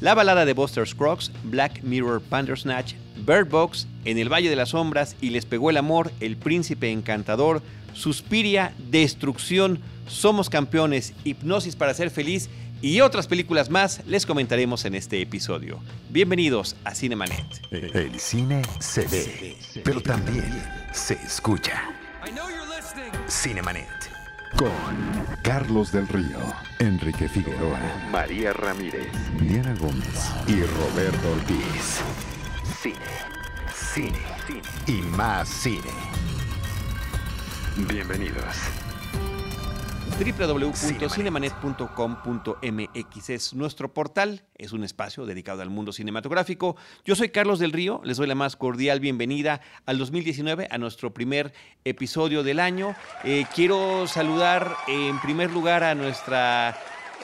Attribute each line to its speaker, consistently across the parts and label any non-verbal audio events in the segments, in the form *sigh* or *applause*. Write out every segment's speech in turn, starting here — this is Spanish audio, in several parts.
Speaker 1: La balada de Buster Scruggs, Black Mirror Bandersnatch, Bird Box, En el Valle de las Sombras y Les Pegó el Amor, El Príncipe Encantador, Suspiria, Destrucción, Somos Campeones, Hipnosis para Ser Feliz y otras películas más les comentaremos en este episodio. Bienvenidos a Cinemanet.
Speaker 2: El cine se ve, pero también se escucha. Cinemanet. Con Carlos del Río, Enrique Figueroa, María Ramírez, Diana Gómez y Roberto Ortiz. Cine, cine, cine y más cine. Bienvenidos
Speaker 1: www.cinemanet.com.mx es nuestro portal, es un espacio dedicado al mundo cinematográfico. Yo soy Carlos del Río, les doy la más cordial bienvenida al 2019, a nuestro primer episodio del año. Eh, quiero saludar en primer lugar a nuestra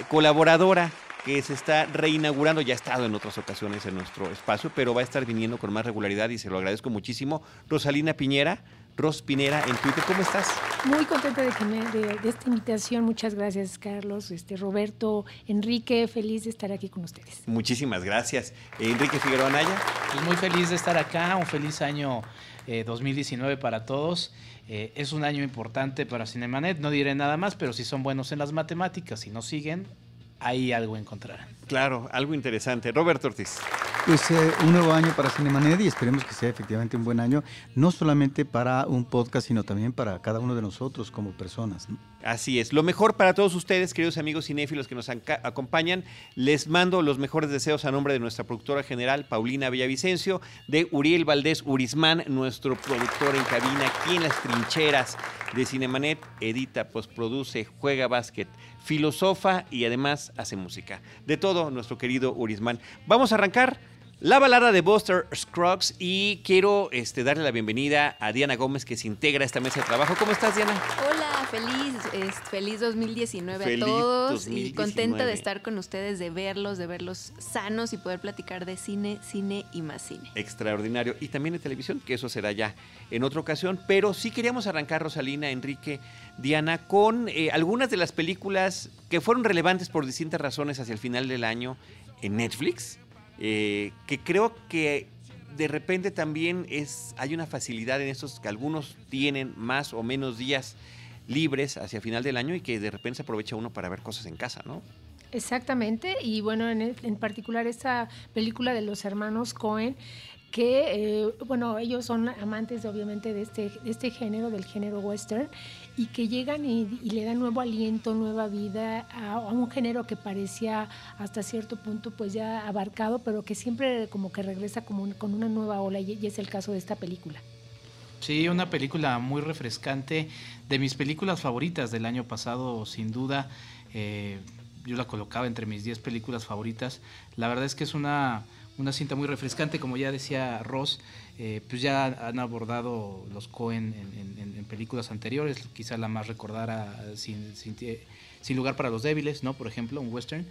Speaker 1: colaboradora que se está reinaugurando, ya ha estado en otras ocasiones en nuestro espacio, pero va a estar viniendo con más regularidad y se lo agradezco muchísimo. Rosalina Piñera, Ros Pinera en Twitter. ¿Cómo estás?
Speaker 3: Muy contenta de, que me, de, esta invitación. Muchas gracias, Carlos, este, Roberto, Enrique. Feliz de estar aquí con ustedes.
Speaker 1: Muchísimas gracias. Enrique Figueroa Naya.
Speaker 4: Pues muy feliz de estar acá. Un feliz año 2019 eh, para todos. Eh, es un año importante para Cinemanet. No diré nada más, pero si son buenos en las matemáticas y nos siguen, ahí algo encontrarán.
Speaker 1: Claro, algo interesante. Roberto Ortiz.
Speaker 5: Pues eh, un nuevo año para Cinemanet y esperemos que sea efectivamente un buen año, no solamente para un podcast, sino también para cada uno de nosotros como personas.
Speaker 1: Así es. Lo mejor para todos ustedes, queridos amigos cinéfilos que nos acompañan. Les mando los mejores deseos a nombre de nuestra productora general, Paulina Villavicencio, de Uriel Valdés Urismán, nuestro productor en cabina, aquí en las trincheras de Cinemanet, edita, postproduce, juega básquet, filosofa y además hace música. De todo, nuestro querido Urismán. Vamos a arrancar. La balada de Buster Scruggs y quiero este, darle la bienvenida a Diana Gómez que se integra a esta mesa de trabajo. ¿Cómo estás, Diana?
Speaker 6: Hola, feliz, feliz 2019 a todos y contenta de estar con ustedes, de verlos, de verlos sanos y poder platicar de cine, cine y más cine.
Speaker 1: Extraordinario. Y también de televisión, que eso será ya en otra ocasión. Pero sí queríamos arrancar, Rosalina, Enrique, Diana, con eh, algunas de las películas que fueron relevantes por distintas razones hacia el final del año en Netflix eh, que creo que de repente también es, hay una facilidad en estos que algunos tienen más o menos días libres hacia final del año y que de repente se aprovecha uno para ver cosas en casa, ¿no?
Speaker 3: Exactamente, y bueno, en, en particular esta película de los hermanos Cohen que, eh, bueno, ellos son amantes obviamente de este, de este género, del género western, y que llegan y, le dan nuevo aliento, nueva vida a, un género que parecía hasta cierto punto pues ya abarcado, pero que siempre como que regresa como con una nueva ola, y, es el caso de esta película.
Speaker 4: Sí, una película muy refrescante, de mis películas favoritas del año pasado, sin duda. Eh, yo la colocaba entre mis 10 películas favoritas. La verdad es que es una una cinta muy refrescante, como ya decía Ross, eh, pues ya han abordado los Cohen en, películas anteriores, quizá la más recordara sin, sin, sin, lugar para los débiles, ¿no? Por ejemplo, un western.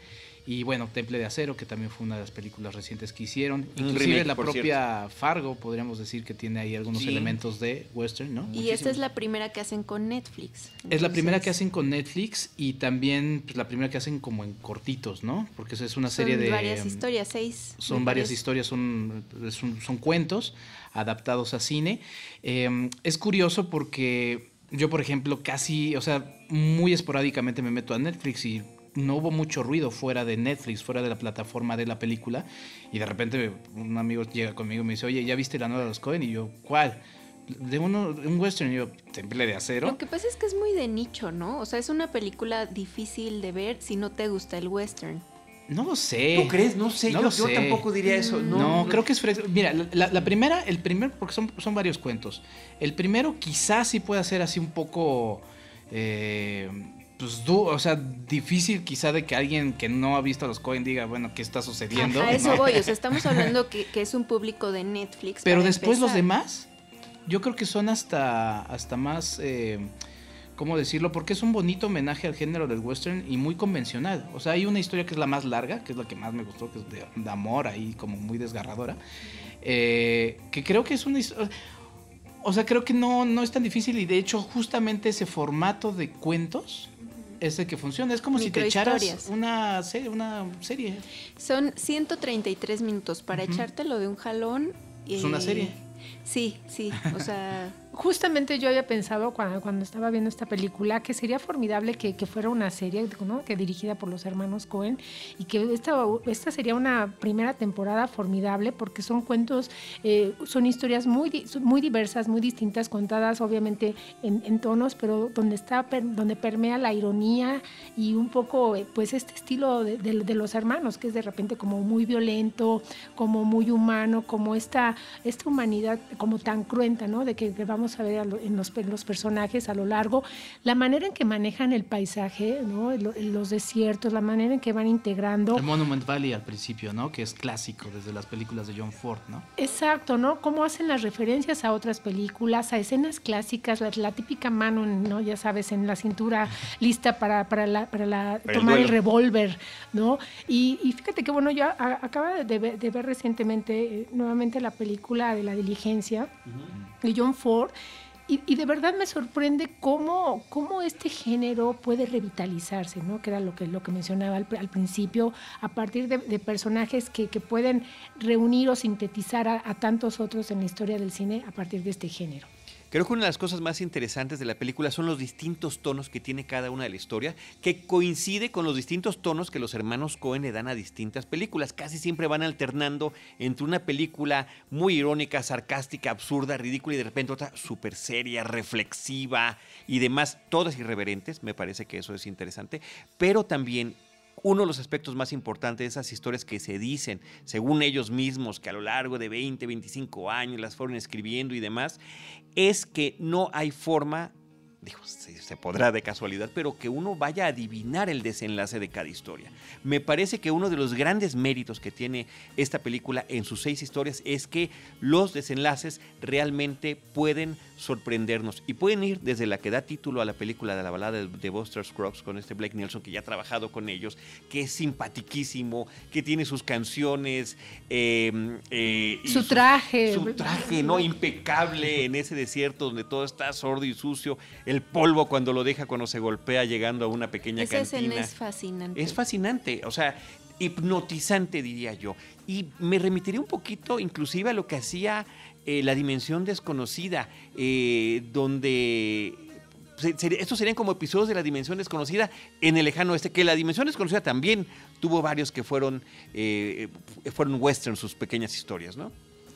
Speaker 4: Y bueno, Temple de Acero, que también fue una de las películas recientes que hicieron. Inclusive la propia Fargo, podríamos decir que tiene ahí algunos elementos de western, ¿no?
Speaker 6: Y esta es la primera que hacen con Netflix.
Speaker 4: Es la primera que hacen con Netflix y también pues, la primera que hacen como en cortitos, ¿no? Porque es una serie de...
Speaker 6: varias historias, seis.
Speaker 4: Son varias historias, son, son, cuentos adaptados a cine. Em, es curioso porque yo, por ejemplo, casi, o sea, muy esporádicamente me meto a Netflix y no hubo mucho ruido fuera de Netflix, fuera de la plataforma de la película. Y de repente un amigo llega conmigo y me dice, oye, ¿ya viste la nueva de los Cohen? Y yo, ¿cuál? De uno, un western, yo, Temple de Acero.
Speaker 6: Lo que pasa es que es muy de nicho, ¿no? O sea, es una película difícil de ver si no te gusta el western.
Speaker 4: No lo sé.
Speaker 1: ¿Tú crees? No sé, yo, tampoco diría eso.
Speaker 4: No, creo que es fresco. Mira, la, primera, el primer, porque son, son varios cuentos. El primero quizás sí pueda ser así un poco... Eh, pues, o sea, difícil quizá de que alguien que no ha visto a los Cohen diga, bueno, ¿qué está sucediendo?
Speaker 6: A eso *laughs* voy, o sea, estamos hablando que, es un público de Netflix.
Speaker 4: Pero después los demás, yo creo que son hasta, hasta más, eh, ¿cómo decirlo? Porque es un bonito homenaje al género del western y muy convencional. O sea, hay una historia que es la más larga, que es la que más me gustó, que es de, amor ahí, como muy desgarradora, eh, que creo que es una historia... O sea, creo que no, no es tan difícil y de hecho justamente ese formato de cuentos es el que funciona. Es como si te echaras una serie, una serie.
Speaker 6: Son 133 minutos para echártelo de un jalón.
Speaker 4: Es una serie.
Speaker 6: Sí, sí, o sea... *laughs*
Speaker 3: Justamente yo había pensado cuando, cuando estaba viendo esta película que sería formidable que, fuera una serie, que dirigida por los hermanos Cohen y que esta, esta sería una primera temporada formidable porque son cuentos, eh, son historias muy, muy diversas, muy distintas, contadas obviamente en, tonos, pero donde, está, donde permea la ironía y un poco eh, pues este estilo de, de, los hermanos que es de repente como muy violento, como muy humano, como esta, esta humanidad como tan cruenta, ¿no? De que, vamos a ver en los, los, personajes a lo largo, la manera en que manejan el paisaje, ¿no? Los desiertos, la manera en que van integrando.
Speaker 4: El Monument Valley al principio, ¿no? Que es clásico desde las películas de John Ford, ¿no?
Speaker 3: Exacto, ¿no? Cómo hacen las referencias a otras películas, a escenas clásicas, la, típica mano, ¿no? Ya sabes, en la cintura lista para, para, la, para la, tomar el, revólver, ¿no? Y, fíjate que, bueno, yo acaba de, de ver recientemente eh, nuevamente la película de la diligencia de John Ford. Y, de verdad me sorprende cómo, cómo este género puede revitalizarse, ¿no? que era lo que, lo que mencionaba al, principio, a partir de, personajes que, que, pueden reunir o sintetizar a tantos otros en la historia del cine a partir de este género.
Speaker 1: Creo que una de las cosas más interesantes de la película son los distintos tonos que tiene cada una de la historia, que coincide con los distintos tonos que los hermanos Cohen le dan a distintas películas. Casi siempre van alternando entre una película muy irónica, sarcástica, absurda, ridícula y de repente otra súper seria, reflexiva y demás, todas irreverentes. Me parece que eso es interesante. Pero también uno de los aspectos más importantes de esas historias que se dicen, según ellos mismos, que a lo largo de 20, 25 años las fueron escribiendo y demás, es que no hay forma digo, se, podrá de casualidad, pero que uno vaya a adivinar el desenlace de cada historia. Me parece que uno de los grandes méritos que tiene esta película en sus seis historias es que los desenlaces realmente pueden sorprendernos y pueden ir desde la que da título a la película de la balada de, Buster Scruggs con este Blake Nelson que ya ha trabajado con ellos, que es simpatiquísimo, que tiene sus canciones,
Speaker 3: em, eh, su traje,
Speaker 1: su traje, no impecable en ese desierto donde todo está sordo y sucio el polvo cuando lo deja cuando se golpea llegando a una pequeña Esa cantina.
Speaker 6: es fascinante.
Speaker 1: Es fascinante, o sea, hipnotizante diría yo. Y me remitiría un poquito inclusive a lo que hacía eh, La Dimensión Desconocida, eh, donde estos serían como episodios de la dimensión desconocida en el lejano oeste, que la dimensión desconocida también tuvo varios que fueron, eh, fueron western, sus pequeñas historias, ¿no?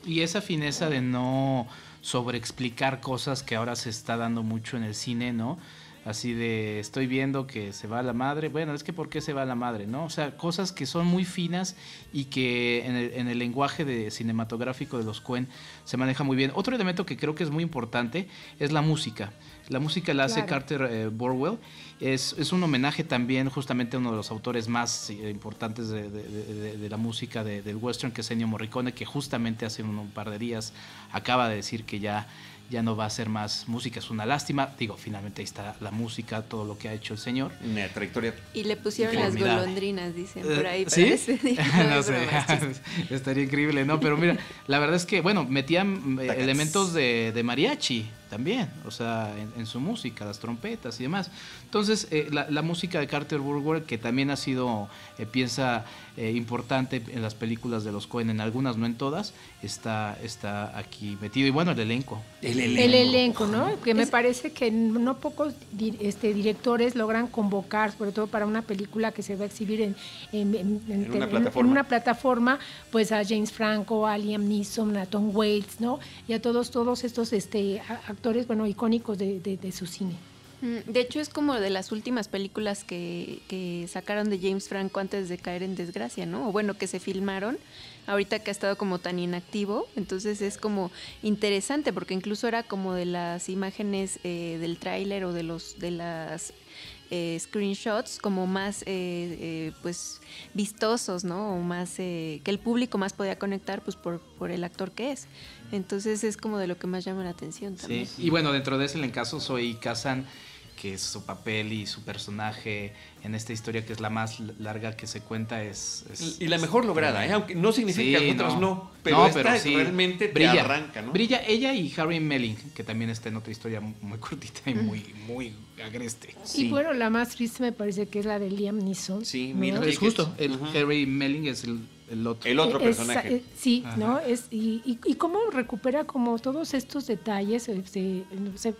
Speaker 4: Y esa fineza de no sobre explicar cosas que ahora se está dando mucho en el cine, ¿no? Así de, estoy viendo que se va la madre. Bueno, es que ¿por qué se va la madre? ¿No? O sea, cosas que son muy finas y que en el, en el lenguaje de cinematográfico de los Coen se maneja muy bien. Otro elemento que creo que es muy importante es la música. La música la hace Carter eh, Borwell. Es, es, un homenaje también justamente a uno de los autores más eh, importantes de, de, la música del western, que es Ennio Morricone, que justamente hace un, un par de días acaba de decir que ya ya no va a ser más música, es una lástima. Digo, finalmente ahí está la música, todo lo que ha hecho el señor.
Speaker 1: Una trayectoria.
Speaker 6: Y le pusieron las golondrinas, dicen por ahí.
Speaker 4: ¿Sí? *laughs* no sé, *laughs* estaría increíble, ¿no? Pero mira, la verdad es que, bueno, metían eh, elementos de, de mariachi también, o sea, en, su música, las trompetas y demás. Entonces, eh, la, música de Carter Burger, que también ha sido eh, piensa eh, importante en las películas de los Cohen, en algunas, no en todas, está, está aquí metido. Y bueno, el elenco.
Speaker 3: El elenco, ¿no? Que me parece que no pocos este, directores logran convocar, sobre todo para una película que se va a exhibir en, en, una, plataforma. pues a James Franco, a Liam Neeson, a Tom Waits, ¿no? Y a todos, todos estos este, actores, bueno, icónicos de, de, su cine.
Speaker 6: Mm, de hecho, es como de las últimas películas que, que, sacaron de James Franco antes de caer en desgracia, ¿no? O bueno, que se filmaron, ahorita que ha estado como tan inactivo. Entonces es como interesante, porque incluso era como de las imágenes eh, del tráiler o de los de las eh, screenshots como más eh, pues vistosos, ¿no? O más que el público más podía conectar pues por, por el actor que es. Entonces es como de lo que más llama la atención también.
Speaker 4: Sí, y bueno, dentro de ese caso soy Kazan que su papel y su personaje en esta historia que es la más larga que se cuenta es...
Speaker 1: y la mejor lograda, ¿eh? aunque no significa que otras no, pero, esta realmente
Speaker 4: brilla,
Speaker 1: arranca, ¿no?
Speaker 4: Brilla ella y Harry Melling, que también está en otra historia muy cortita y muy, muy agreste.
Speaker 3: Y bueno, la más triste me parece que es la de Liam Neeson.
Speaker 4: Sí, mira, es justo. El Harry Melling es el el otro,
Speaker 1: el otro personaje.
Speaker 3: Eh, sí, ¿no? Es, y, y, cómo recupera como todos estos detalles. Este,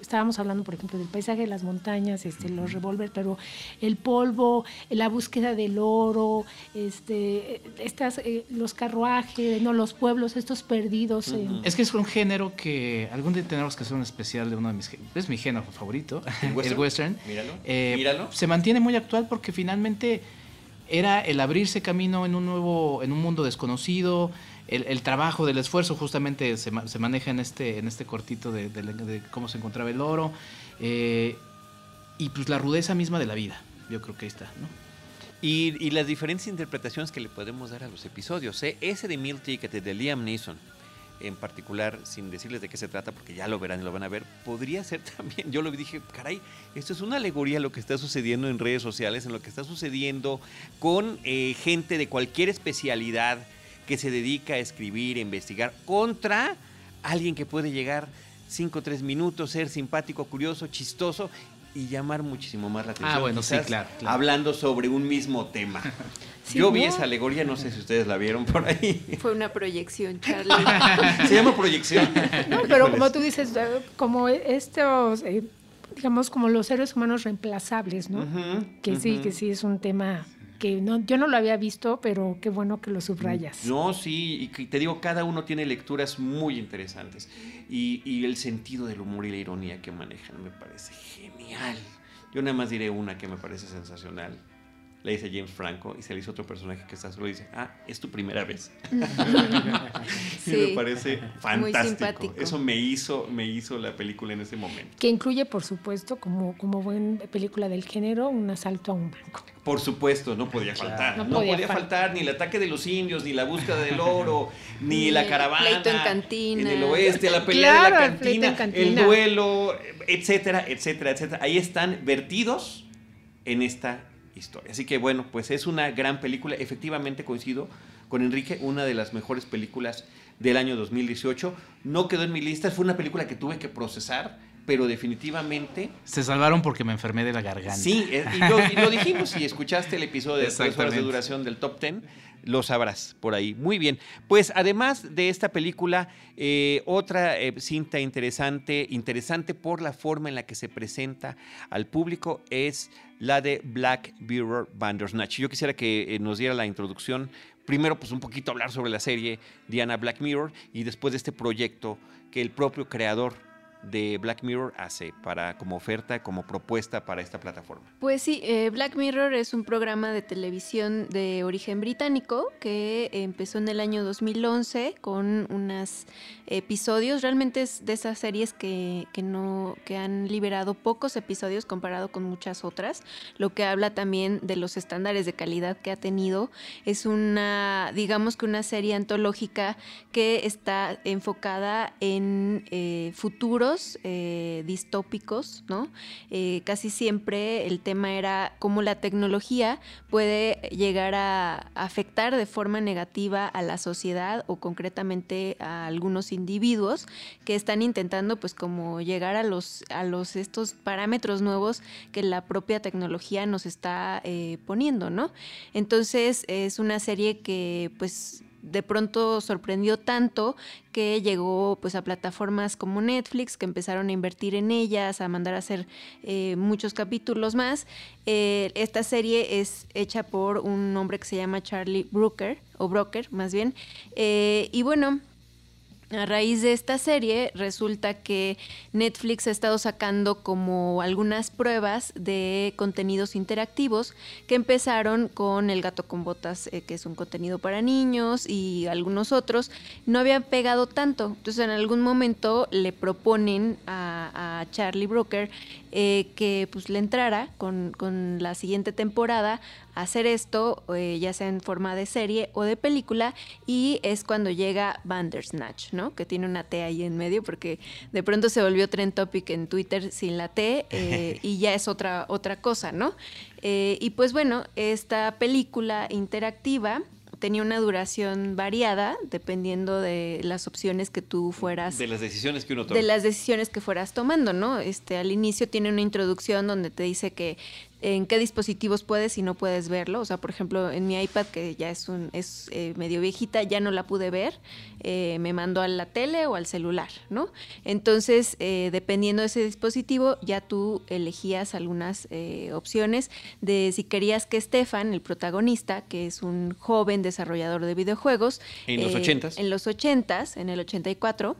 Speaker 3: estábamos hablando, por ejemplo, del paisaje de las montañas, este, los revólveres, pero el polvo, la búsqueda del oro, este, estas, eh, los carruajes, no, los pueblos, estos perdidos.
Speaker 4: Es que es un género que algún día tenemos que hacer un especial de uno de mis es mi género favorito, el *laughs* western.
Speaker 1: Míralo.
Speaker 4: Eh,
Speaker 1: Míralo.
Speaker 4: Se mantiene muy actual porque finalmente era el abrirse camino en un nuevo, en un mundo desconocido, el, trabajo del esfuerzo justamente se, se, maneja en este, en este cortito de, cómo se encontraba el oro, eh, y pues la rudeza misma de la vida, yo creo que ahí está, ¿no?
Speaker 1: Y, las diferentes interpretaciones que le podemos dar a los episodios, ¿eh? ese de Mil Ticket de Liam Neeson, en particular, sin decirles de qué se trata, porque ya lo verán y lo van a ver, podría ser *laughs* también, yo lo dije, caray, esto es una alegoría a lo que está sucediendo en redes sociales, en lo que está sucediendo con eh, gente de cualquier especialidad que se dedica a escribir, a investigar, contra alguien que puede llegar 5 o 3 minutos, ser simpático, curioso, chistoso y llamar muchísimo más la atención.
Speaker 4: Ah, bueno, sí, claro,
Speaker 1: Hablando sobre un mismo tema. *laughs* Yo vi esa alegoría, no sé si ustedes la vieron por ahí. *laughs*
Speaker 6: Fue una proyección, Charlie. *laughs*
Speaker 1: Se llama proyección.
Speaker 3: No, pero como tú dices, eh, como estos, eh, digamos, como los seres humanos reemplazables, ¿no? que sí, que sí es un tema que no, yo no lo había visto, pero qué bueno que lo subrayas.
Speaker 1: No, sí, y te digo, cada uno tiene lecturas muy interesantes. Y, y el sentido del humor y la ironía que manejan me parece genial. Yo nada más diré una que me parece sensacional le dice James Franco y se le hizo otro personaje que está solo y dice, ah, es tu primera vez. *laughs* sí, me parece fantástico. Eso me hizo, me hizo la película en ese momento.
Speaker 3: Que incluye, por supuesto, como, como buena película del género, un asalto a un banco.
Speaker 1: Por supuesto, no podía faltar. No, podía, faltar ni el ataque de los indios, ni la búsqueda del *laughs* oro, ni, la caravana.
Speaker 6: Pleito en cantina.
Speaker 1: En el oeste, la pelea de la cantina, el duelo, etcétera, etcétera, etcétera. Ahí están vertidos en esta historia. Así que bueno, pues es una gran película. Efectivamente coincido con Enrique, una de las mejores películas del año 2018. No quedó en mi lista, fue una película que tuve que procesar, pero definitivamente...
Speaker 4: Se salvaron porque me enfermé de la garganta.
Speaker 1: Sí, eh, y lo, dijimos, si escuchaste el episodio de tres horas de duración del Top Ten, lo sabrás por ahí. Muy bien. Pues además de esta película, eh, otra eh, cinta interesante, interesante por la forma en la que se presenta al público es la de Black Mirror Bandersnatch. Yo quisiera que eh, nos diera la introducción. Primero, pues un poquito hablar sobre la serie Diana Black Mirror y después de este proyecto que el propio creador de Black Mirror hace para como oferta, como propuesta para esta plataforma?
Speaker 6: Pues sí, eh, Black Mirror es un programa de televisión de origen británico que empezó en el año 2011 con unos episodios. Realmente es de esas series que, que, no que han liberado pocos episodios comparado con muchas otras, lo que habla también de los estándares de calidad que ha tenido. Es una, digamos que una serie antológica que está enfocada en eh, futuro eh, distópicos, ¿no? Eh, casi siempre el tema era cómo la tecnología puede llegar a afectar de forma negativa a la sociedad o concretamente a algunos individuos que están intentando pues como llegar a los, a los estos parámetros nuevos que la propia tecnología nos está eh, poniendo, ¿no? Entonces es una serie que pues de pronto sorprendió tanto que llegó pues a plataformas como Netflix que empezaron a invertir en ellas, a mandar a hacer eh, muchos capítulos más. Eh, esta serie es hecha por un hombre que se llama Charlie Brooker, o Broker más bien. Y bueno, a raíz de esta serie resulta que Netflix ha estado sacando como algunas pruebas de contenidos interactivos que empezaron con El gato con botas, eh, que es un contenido para niños y algunos otros. No habían pegado tanto. Entonces en algún momento le proponen a, Charlie Brooker eh, que pues le entrara con, la siguiente temporada a hacer esto, eh, ya sea en forma de serie o de película, y es cuando llega Bandersnatch, ¿no? ¿No? Que tiene una T ahí en medio, porque de pronto se volvió trend topic en Twitter sin la T eh, *laughs* y ya es otra, otra cosa, ¿no? Eh, y pues bueno, esta película interactiva tenía una duración variada dependiendo de las opciones que tú fueras
Speaker 1: de las decisiones que uno toma
Speaker 6: de las decisiones que fueras tomando no este al inicio tiene una introducción donde te dice que en qué dispositivos puedes y no puedes verlo. O sea, por ejemplo, en mi iPad, que ya es, un, es eh, medio viejita, ya no la pude ver, eh, me mandó a la tele o al celular, ¿no? Entonces, eh, dependiendo de ese dispositivo, ya tú elegías algunas opciones de si querías que Stefan, el protagonista, que es un joven desarrollador de videojuegos.
Speaker 1: En los ochentas.
Speaker 6: En los ochentas, en el 84.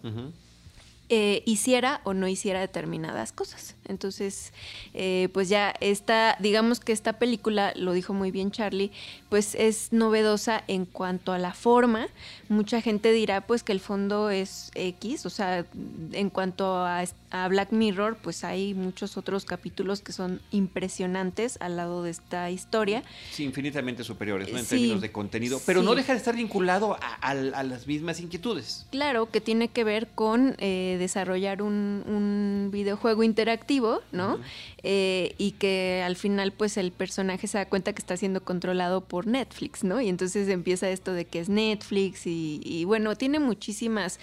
Speaker 6: Eh, hiciera o no hiciera determinadas cosas. Entonces, eh, pues ya está, digamos que esta película, lo dijo muy bien Charlie, pues es novedosa en cuanto a la forma. Mucha gente dirá pues que el fondo es X, o sea, en cuanto a, Black Mirror, pues hay muchos otros capítulos que son impresionantes al lado de esta historia.
Speaker 1: Sí, infinitamente superiores, ¿no? En términos de contenido, pero no deja de estar vinculado a, las mismas inquietudes.
Speaker 6: Claro, que tiene que ver con... Eh, desarrollar un, videojuego interactivo, ¿no? Eh, y que al final pues el personaje se da cuenta que está siendo controlado por Netflix, ¿no? Y entonces empieza esto de que es Netflix y, bueno, tiene muchísimas,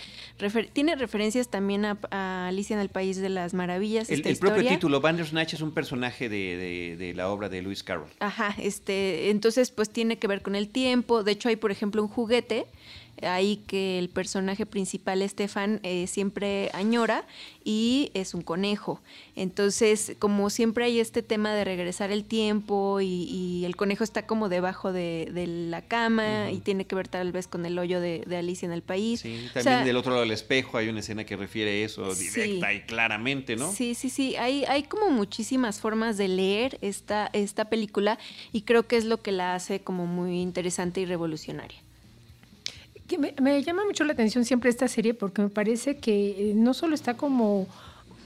Speaker 6: tiene referencias también a, Alicia en el País de las Maravillas.
Speaker 1: El, el propio título, Bandersnatch es un personaje de, de, la obra de Lewis Carroll.
Speaker 6: Ajá, este, entonces pues tiene que ver con el tiempo, de hecho hay por ejemplo un juguete ahí que el personaje principal, Estefan, eh, siempre añora y es un conejo. Entonces, como siempre hay este tema de regresar el tiempo y, el conejo está como debajo de, la cama y tiene que ver tal vez con el hoyo de, Alicia en el país.
Speaker 1: Sí, también del otro lado del espejo hay una escena que refiere eso directa y claramente, ¿no?
Speaker 6: Sí, sí, sí. Hay, hay como muchísimas formas de leer esta, esta película y creo que es lo que la hace como muy interesante y revolucionaria
Speaker 3: me, llama mucho la atención siempre esta serie porque me parece que eh, no solo está como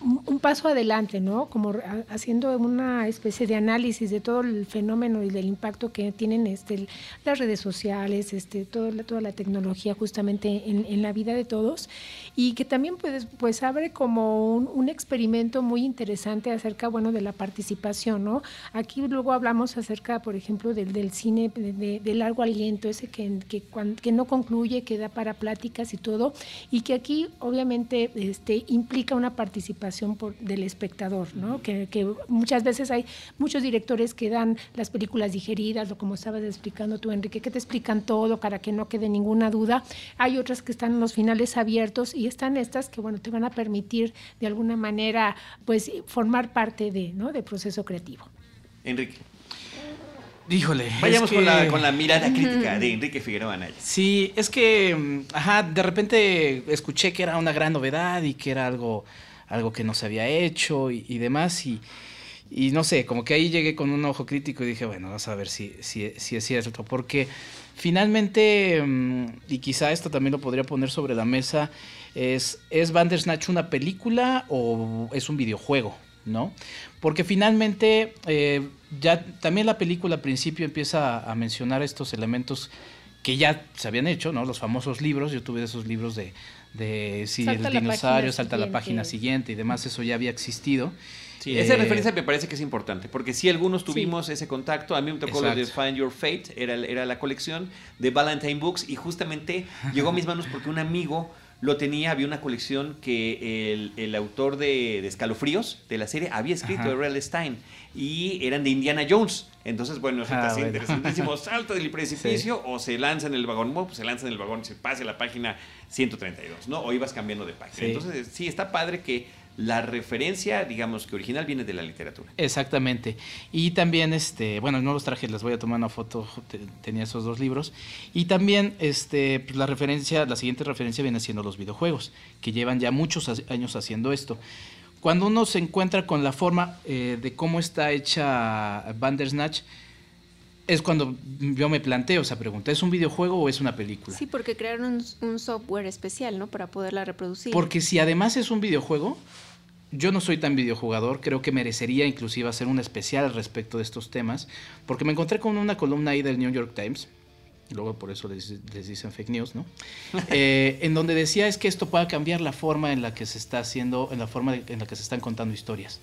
Speaker 3: un paso adelante, ¿no? Como haciendo una especie de análisis de todo el fenómeno y del impacto que tienen este, las redes sociales, este, toda, la, toda la tecnología justamente en, la vida de todos y que también pues, pues abre como un, experimento muy interesante acerca, bueno, de la participación, ¿no? Aquí luego hablamos acerca, por ejemplo, del, del cine de, largo aliento, ese que, que, que, no concluye, que da para pláticas y todo, y que aquí obviamente este, implica una participación por, del espectador, ¿no? Que, muchas veces hay muchos directores que dan las películas digeridas, o como estabas explicando tú, Enrique, que te explican todo para que no quede ninguna duda. Hay otras que están en los finales abiertos y están estas que, bueno, te van a permitir de alguna manera, pues, formar parte de, ¿no? del proceso creativo.
Speaker 1: Enrique.
Speaker 4: Híjole.
Speaker 1: Vayamos con, la, con, la, mirada *laughs* crítica de Enrique Figueroa Anaya.
Speaker 4: Sí, es que, mm, ajá, de repente escuché que era una gran novedad y que era algo algo que no se había hecho y, demás. Y, no sé, como que ahí llegué con un ojo crítico y dije, bueno, vamos a ver si, es cierto. Porque finalmente, mm, y quizá esto también lo podría poner sobre la mesa, es, ¿es Bandersnatch una película o es un videojuego? ¿no? Porque finalmente eh, ya también la película al principio empieza a mencionar estos elementos que ya se habían hecho, ¿no? Los famosos libros, yo tuve esos libros de, de si el dinosaurio salta a la página siguiente y demás, eso ya había existido.
Speaker 1: Sí, esa eh, referencia me parece que es importante, porque si algunos tuvimos ese contacto, a mí me tocó lo de Find Your Fate, era, era la colección de Valentine Books, y justamente llegó a mis manos porque un amigo lo tenía, había una colección que el, el autor de, de, Escalofríos, de la serie, había escrito de R.L. Stein, y eran de Indiana Jones. Entonces, bueno, es ah, interesantísimo. *laughs* Salta del precipicio o se lanza en el vagón. Bueno, pues se lanza en el vagón y se pase la página 132, ¿no? O ibas cambiando de página. Entonces, sí, está padre que la referencia, digamos que original, viene de la literatura.
Speaker 4: Exactamente. Y también, este, bueno, no los traje, les voy a tomar una foto, tenía esos dos libros. Y también, este, pues la referencia, la siguiente referencia viene siendo los videojuegos, que llevan ya muchos años haciendo esto. Cuando uno se encuentra con la forma eh, de cómo está hecha Bandersnatch, es cuando yo me planteo esa pregunta, ¿es un videojuego o es una película?
Speaker 6: Sí, porque crearon un, software especial, ¿no? Para poderla reproducir.
Speaker 4: Porque si además es un videojuego, yo no soy tan videojugador, creo que merecería inclusive hacer un especial respecto de estos temas, porque me encontré con una columna ahí del New York Times luego por eso les, dicen fake news, ¿no? *laughs* Eh, en donde decía es que esto pueda cambiar la forma en la que se está haciendo, en la forma en la que se están contando historias.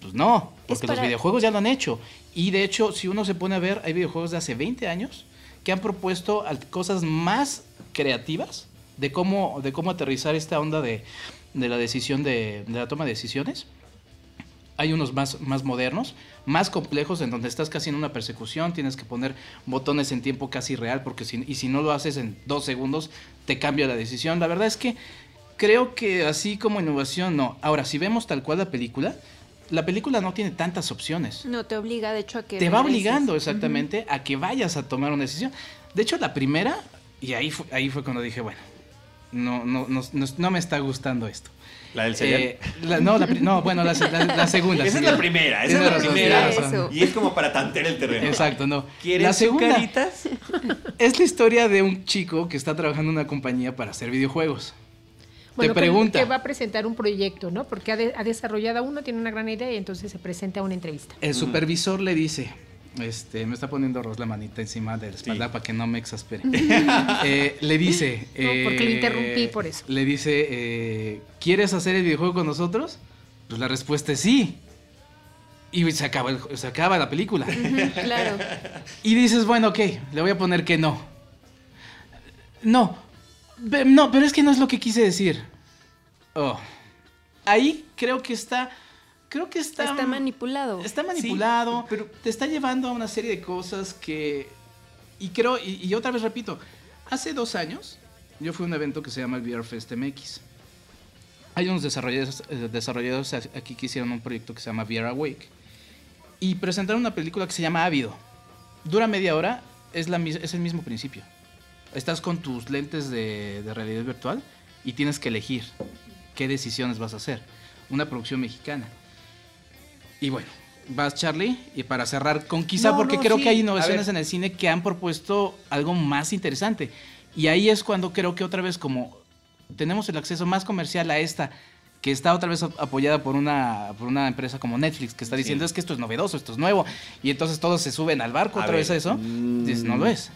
Speaker 4: Pues no, porque los videojuegos ya lo han hecho. Y de hecho, si uno se pone a ver, hay videojuegos de hace 20 años que han propuesto cosas más creativas de cómo, de cómo aterrizar esta onda de, de la decisión de, de la toma de decisiones hay unos más, más modernos, más complejos, en donde estás casi en una persecución, tienes que poner botones en tiempo casi real, porque si, y si no lo haces en dos segundos, te cambia la decisión. La verdad es que creo que así como innovación, no. Ahora, si vemos tal cual la película, la película no tiene tantas opciones.
Speaker 6: No, te obliga, de hecho, a que...
Speaker 4: Te va obligando exactamente a que vayas a tomar una decisión. De hecho, la primera, y ahí fue, ahí fue cuando dije, bueno, no, no, no, no me está gustando esto.
Speaker 1: ¿La del cereal? Eh,
Speaker 4: no, no, bueno, la, segunda.
Speaker 1: Esa es la primera, esa es la primera. Y es como para tantear el terreno.
Speaker 4: Exacto, no.
Speaker 1: ¿Quieres la segunda caritas?
Speaker 4: Es la historia de un chico que está trabajando en una compañía para hacer videojuegos.
Speaker 3: Te pregunta. Que va a presentar un proyecto, ¿no? Porque ha, ha desarrollado uno, tiene una gran idea y entonces se presenta a una entrevista.
Speaker 4: El supervisor le dice, este, me está poniendo Ros la manita encima de la espalda para que no me exaspere. *laughs* Eh, le dice.
Speaker 3: porque le interrumpí por eso.
Speaker 4: Le dice: eh, ¿Quieres hacer el videojuego con nosotros? Pues la respuesta es sí. Y se acaba, se acaba la película.
Speaker 6: claro. *laughs*
Speaker 4: Y dices: Bueno, ok, le voy a poner que no. No. No, pero es que no es lo que quise decir. Oh. Ahí creo que está creo que está...
Speaker 6: Está manipulado.
Speaker 4: Está manipulado, pero te está llevando a una serie de cosas que... Y creo, y, otra vez repito, hace dos años yo fui a un evento que se llama el VR Fest MX. Hay unos desarrolladores, eh, desarrolladores aquí que hicieron un proyecto que se llama VR Awake. Y presentaron una película que se llama Ávido. Dura media hora, es, la, es el mismo principio. Estás con tus lentes de, de realidad virtual y tienes que elegir qué decisiones vas a hacer. Una producción mexicana. Y bueno, vas Charlie, y para cerrar con quizá, porque creo que hay innovaciones en el cine que han propuesto algo más interesante. Y ahí es cuando creo que otra vez como tenemos el acceso más comercial a esta, que está otra vez apoyada por una, por una empresa como Netflix, que está diciendo es que esto es novedoso, esto es nuevo, y entonces todos se suben al barco otra vez a eso, dices, no lo es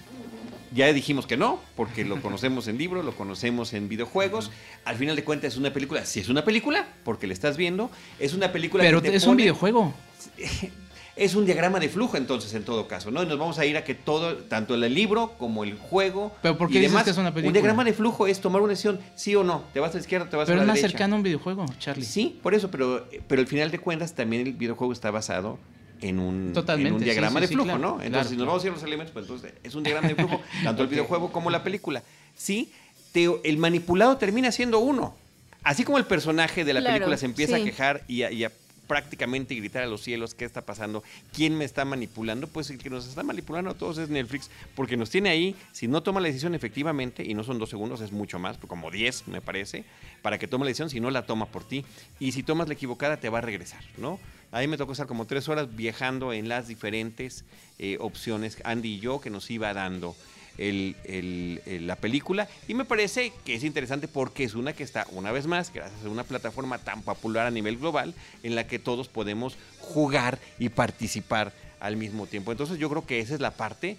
Speaker 1: ya dijimos que no, porque lo *laughs* conocemos en libros, lo conocemos en videojuegos. Al final de cuentas es una película. Si es una película, porque le estás viendo, es una película.
Speaker 4: Pero es un videojuego. *laughs*
Speaker 1: Es un diagrama de flujo, entonces, en todo caso, ¿no? Y nos vamos a ir a que todo, tanto el libro como el juego.
Speaker 4: ¿Pero por qué dices que es una película?
Speaker 1: Un diagrama de flujo es tomar una decisión, sí o no. Te vas a la izquierda, te vas
Speaker 4: a
Speaker 1: la derecha.
Speaker 4: Pero es más cercano a un videojuego, Charlie.
Speaker 1: Sí, por eso, pero, pero al final de cuentas también el videojuego está basado en un, un diagrama de flujo, ¿no? Entonces, si nos vamos a ir a los elementos, pues entonces es un diagrama de flujo, *laughs* tanto el videojuego como la película. Sí, el manipulado termina siendo uno. Así como el personaje de la película se empieza a quejar y a, prácticamente gritar a los cielos qué está pasando, quién me está manipulando, pues el que nos está manipulando a todos es Netflix, porque nos tiene ahí, si no toma la decisión efectivamente, y no son dos segundos, es mucho más, como diez me parece, para que tome la decisión, si no la toma por ti, y si tomas la equivocada te va a regresar, ¿no? A mí me tocó estar como tres horas viajando en las diferentes eh, opciones, Andy y yo, que nos iba dando la película. Y me parece que es interesante porque es una que está, una vez más, gracias a una plataforma tan popular a nivel global, en la que todos podemos jugar y participar al mismo tiempo. Entonces yo creo que esa es la parte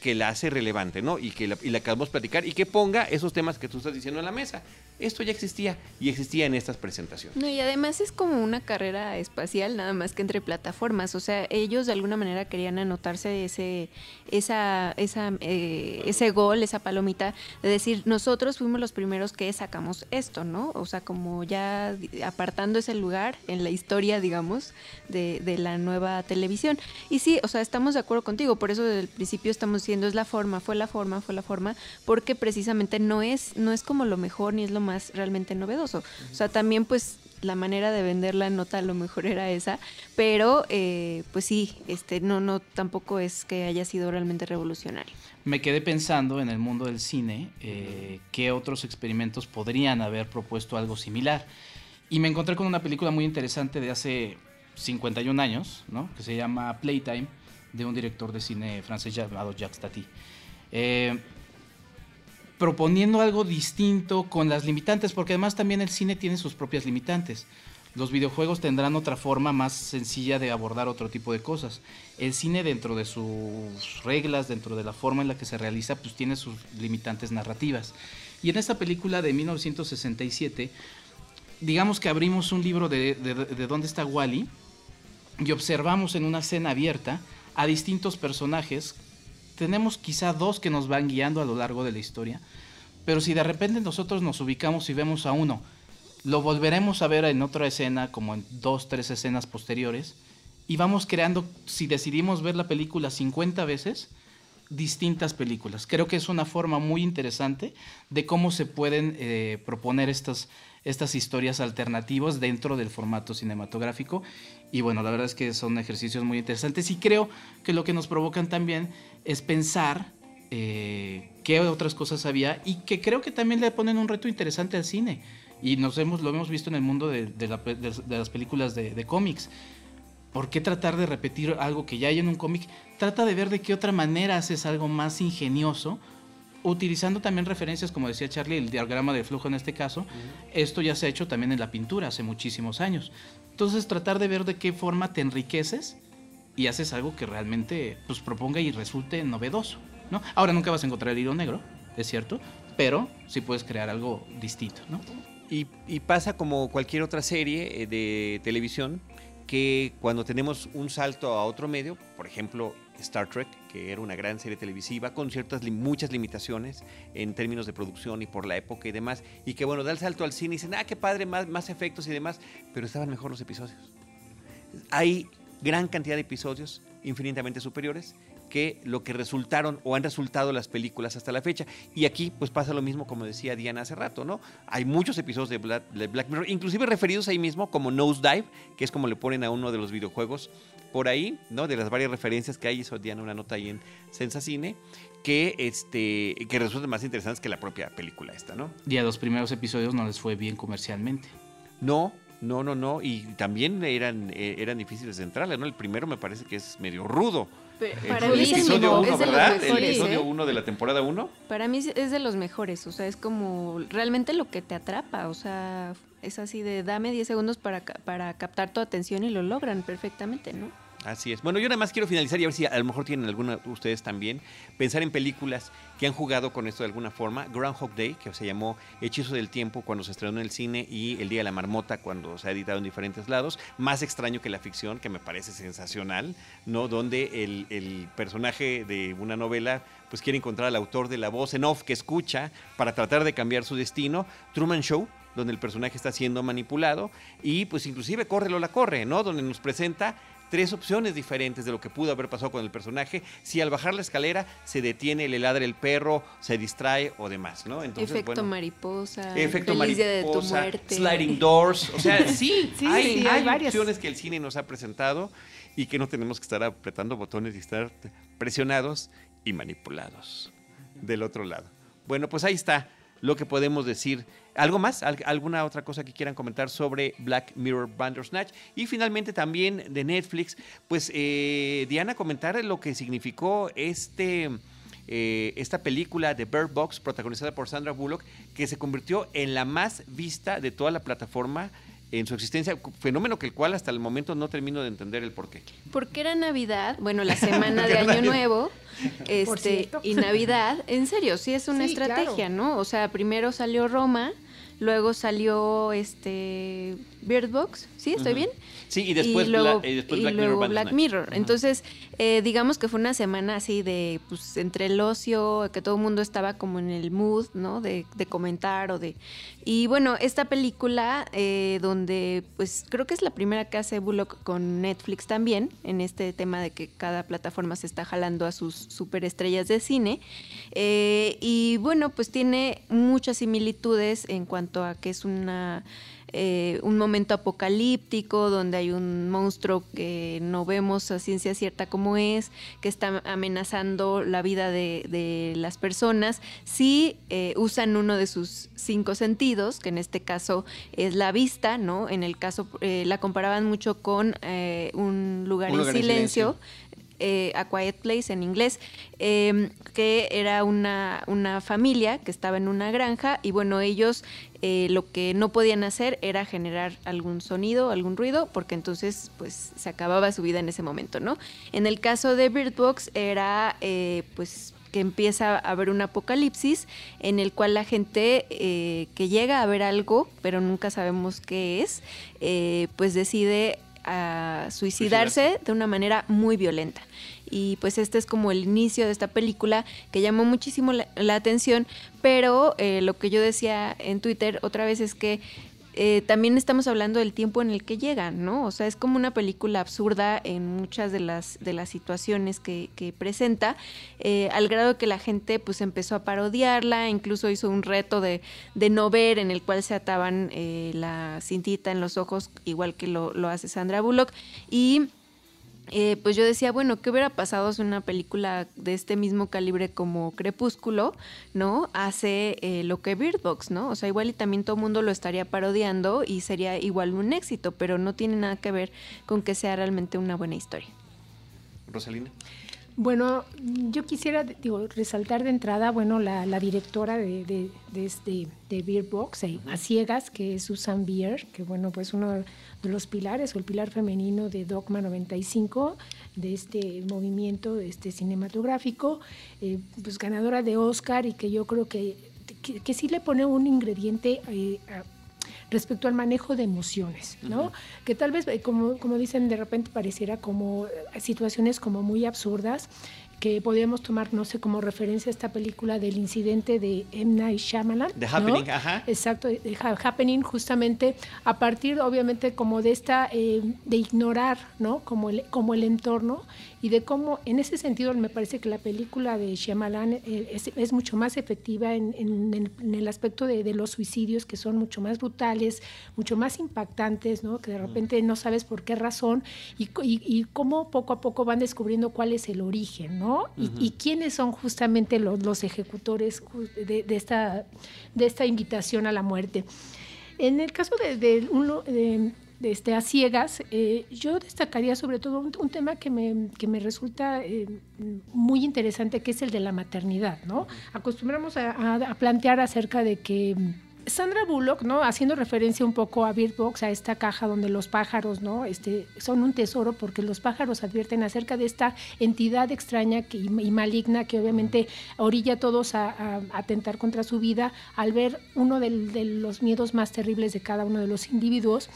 Speaker 1: que la hace relevante, ¿no? Y que la, y la acabamos platicar y que ponga esos temas que tú estás diciendo en la mesa. Esto ya existía y existía en estas presentaciones.
Speaker 6: No, y además es como una carrera espacial nada más que entre plataformas. O sea, ellos de alguna manera querían anotarse ese, esa, esa, eh, ese gol, esa palomita, de decir, nosotros fuimos los primeros que sacamos esto, ¿no? O sea, como ya apartando ese lugar en la historia, digamos, de, de la nueva televisión. Y sí, o sea, estamos de acuerdo contigo, por eso desde el principio estamos diciendo es la forma, fue la forma, fue la forma, porque precisamente no es, no es como lo mejor ni es lo más realmente novedoso. O sea, también pues la manera de vender la nota a lo mejor era esa, pero eh, pues sí, este, no, no, tampoco es que haya sido realmente revolucionario.
Speaker 4: Me quedé pensando en el mundo del cine, eh, qué otros experimentos podrían haber propuesto algo similar. Y me encontré con una película muy interesante de hace 51 años, ¿no? que se llama Playtime, de un director de cine francés llamado Jacques Tati. Eh, proponiendo algo distinto con las limitantes, porque además también el cine tiene sus propias limitantes. Los videojuegos tendrán otra forma más sencilla de abordar otro tipo de cosas. El cine dentro de sus reglas, dentro de la forma en la que se realiza, pues tiene sus limitantes narrativas. Y en esta película de 1967, digamos que abrimos un libro de, de, dónde está Wally y observamos en una escena abierta a distintos personajes. Tenemos quizá dos que nos van guiando a lo largo de la historia, pero si de repente nosotros nos ubicamos y vemos a uno, lo volveremos a ver en otra escena, como en dos, tres escenas posteriores, y vamos creando, si decidimos ver la película 50 veces, distintas películas. Creo que es una forma muy interesante de cómo se pueden eh, proponer estas, estas historias alternativas dentro del formato cinematográfico. Y bueno, la verdad es que son ejercicios muy interesantes y creo que lo que nos provocan también es pensar eh, qué otras cosas había y que creo que también le ponen un reto interesante al cine. Y nos hemos, lo hemos visto en el mundo de, las películas de, cómics. ¿Por qué tratar de repetir algo que ya hay en un cómic? Trata de ver de qué otra manera haces algo más ingenioso, utilizando también referencias, como decía Charlie, el diagrama de flujo en este caso. Esto ya se ha hecho también en la pintura hace muchísimos años. Entonces, tratar de ver de qué forma te enriqueces y haces algo que realmente pues, proponga y resulte novedoso. ¿no? Ahora nunca vas a encontrar el hilo negro, es cierto, pero sí puedes crear algo distinto. ¿no?
Speaker 1: Y, pasa como cualquier otra serie eh, de televisión, que cuando tenemos un salto a otro medio, por ejemplo Star Trek, que era una gran serie televisiva con ciertas muchas limitaciones en términos de producción y por la época y demás, y que bueno, da el salto al cine y dicen, ah, qué padre, más, más efectos y demás, pero estaban mejor los episodios. Hay gran cantidad de episodios infinitamente superiores que lo que resultaron o han resultado las películas hasta la fecha. Y aquí pues pasa lo mismo como decía Diana hace rato, ¿no? Hay muchos episodios de Black, Mirror, inclusive referidos ahí mismo como Nosedive, que es como le ponen a uno de los videojuegos por ahí, ¿no? De las varias referencias que hay, hizo Diana una nota ahí en Sensacine, que, este, que resultan más interesantes que la propia película esta, ¿no?
Speaker 4: Y a los primeros episodios no les fue bien comercialmente.
Speaker 1: No, no, no, no, y también eran, eh, eran difíciles de entrarle, ¿no? El primero me parece que es medio rudo.
Speaker 6: Para mí es episodio 1, ¿verdad?
Speaker 1: el episodio 1 ¿eh? de la temporada 1.
Speaker 6: Para mí es de los mejores, o sea, es como realmente lo que te atrapa, o sea, es así de dame 10 segundos para, para captar tu atención y lo logran perfectamente, ¿no?
Speaker 1: Así es. Bueno, yo nada más quiero finalizar y a ver si a lo mejor tienen alguna ustedes también. Pensar en películas que han jugado con esto de alguna forma. Groundhog Day, que se llamó Hechizo del Tiempo cuando se estrenó en el cine y El Día de la Marmota cuando se ha editado en diferentes lados. Más extraño que la ficción, que me parece sensacional, ¿no? Donde el, el personaje de una novela pues quiere encontrar al autor de la voz en off que escucha para tratar de cambiar su destino. Truman Show, donde el personaje está siendo manipulado y pues inclusive Corre Lola Corre, ¿no? Donde nos presenta tres opciones diferentes de lo que pudo haber pasado con el personaje si al bajar la escalera se detiene, le ladra el perro, se distrae o demás, ¿no?
Speaker 6: Entonces, efecto mariposa.
Speaker 1: Efecto mariposa. De tu Sliding doors. O sea, *laughs* sí, hay, hay, opciones que el cine nos ha presentado y que no tenemos que estar apretando botones y estar presionados y manipulados del otro lado. Bueno, pues ahí está lo que podemos decir. ¿Algo más? ¿Alguna otra cosa que quieran comentar sobre Black Mirror Bandersnatch? Y finalmente también de Netflix, pues eh, Diana, comentar lo que significó este... Eh, esta película de Bird Box, protagonizada por Sandra Bullock, que se convirtió en la más vista de toda la plataforma en su existencia, fenómeno que el cual hasta el momento no termino de entender el porqué.
Speaker 6: Porque era Navidad, bueno, la *laughs* semana de Año Nuevo, este, y Navidad, en serio, sí es una estrategia, ¿no? O sea, primero salió Roma, luego salió este Bird Box, ¿sí? ¿Estoy bien?
Speaker 1: Sí, y después, luego,
Speaker 6: Black, Mirror, Entonces, eh, digamos que fue una semana así de, pues, entre el ocio, que todo el mundo estaba como en el mood, ¿no? De, comentar o de... Y bueno, esta película, eh, donde, pues, creo que es la primera que hace Bullock con Netflix también, en este tema de que cada plataforma se está jalando a sus superestrellas de cine. Eh, y bueno, pues tiene muchas similitudes en cuanto a que es una eh, un momento apocalíptico donde hay un monstruo que no vemos a ciencia cierta como es, que está amenazando la vida de, las personas, si eh, usan uno de sus cinco sentidos, que en este caso es la vista, ¿no? En el caso, eh, la comparaban mucho con un lugar, en silencio eh, A Quiet Place en inglés, em, que era una, una, familia que estaba en una granja y bueno, ellos eh, lo que no podían hacer era generar algún sonido, algún ruido, porque entonces pues se acababa su vida en ese momento, ¿no? En el caso de Bird Box era eh, pues que empieza a haber un apocalipsis en el cual la gente que llega a ver algo, pero nunca sabemos qué es, pues decide a suicidarse de una manera muy violenta. Y pues este es como el inicio de esta película que llamó muchísimo la, atención, pero eh, lo que yo decía en Twitter otra vez es que eh, también estamos hablando del tiempo en el que llegan, ¿no? O sea, es como una película absurda en muchas de las, de las situaciones que, presenta, eh, al grado que la gente pues empezó a parodiarla, incluso hizo un reto de, de no ver en el cual se ataban eh, la cintita en los ojos, igual que lo, lo hace Sandra Bullock, y eh, pues yo decía, bueno, ¿qué hubiera pasado si una película de este mismo calibre como Crepúsculo, ¿no? Hace eh, lo que Bird ¿no? O sea, igual y también todo el mundo lo estaría parodiando y sería igual un éxito, pero no tiene nada que ver con que sea realmente una buena historia.
Speaker 1: Rosalina.
Speaker 3: Bueno, yo quisiera digo, resaltar de entrada, bueno, la, directora de, de, de, este, de Beer Box, eh, a ciegas, que es Susan Beer, que bueno, pues uno de los pilares o el pilar femenino de Dogma 95, de este movimiento este cinematográfico, eh, pues ganadora de Oscar y que yo creo que, que, sí le pone un ingrediente eh, respecto al manejo de emociones, ¿no? Que tal vez, eh, como, como dicen, de repente pareciera como eh, situaciones como muy absurdas, que podríamos tomar, no sé, como referencia a esta película del incidente de M. Night Shyamalan.
Speaker 1: The Happening, ajá.
Speaker 3: Exacto, The Happening, justamente a partir, obviamente, como de esta, eh, de ignorar, ¿no? Como el, como el entorno y de cómo, en ese sentido, me parece que la película de Shyamalan eh, es, mucho más efectiva en, el, aspecto de, los suicidios, que son mucho más brutales, mucho más impactantes, ¿no? Que de repente no sabes por qué razón y, y cómo poco a poco van descubriendo cuál es el origen, ¿no? Y, quiénes son justamente los, ejecutores de, esta, de esta invitación a la muerte. En el caso de, de, este, a ciegas, eh, yo destacaría sobre todo un, tema que me, que me resulta eh, muy interesante, que es el de la maternidad. ¿no? Acostumbramos a plantear acerca de que Sandra Bullock, ¿no? Haciendo referencia un poco a Bird Box, a esta caja donde los pájaros, ¿no? Este, son un tesoro porque los pájaros advierten acerca de esta entidad extraña y maligna que obviamente orilla a todos a, atentar contra su vida al ver uno de, los miedos más terribles de cada uno de los individuos,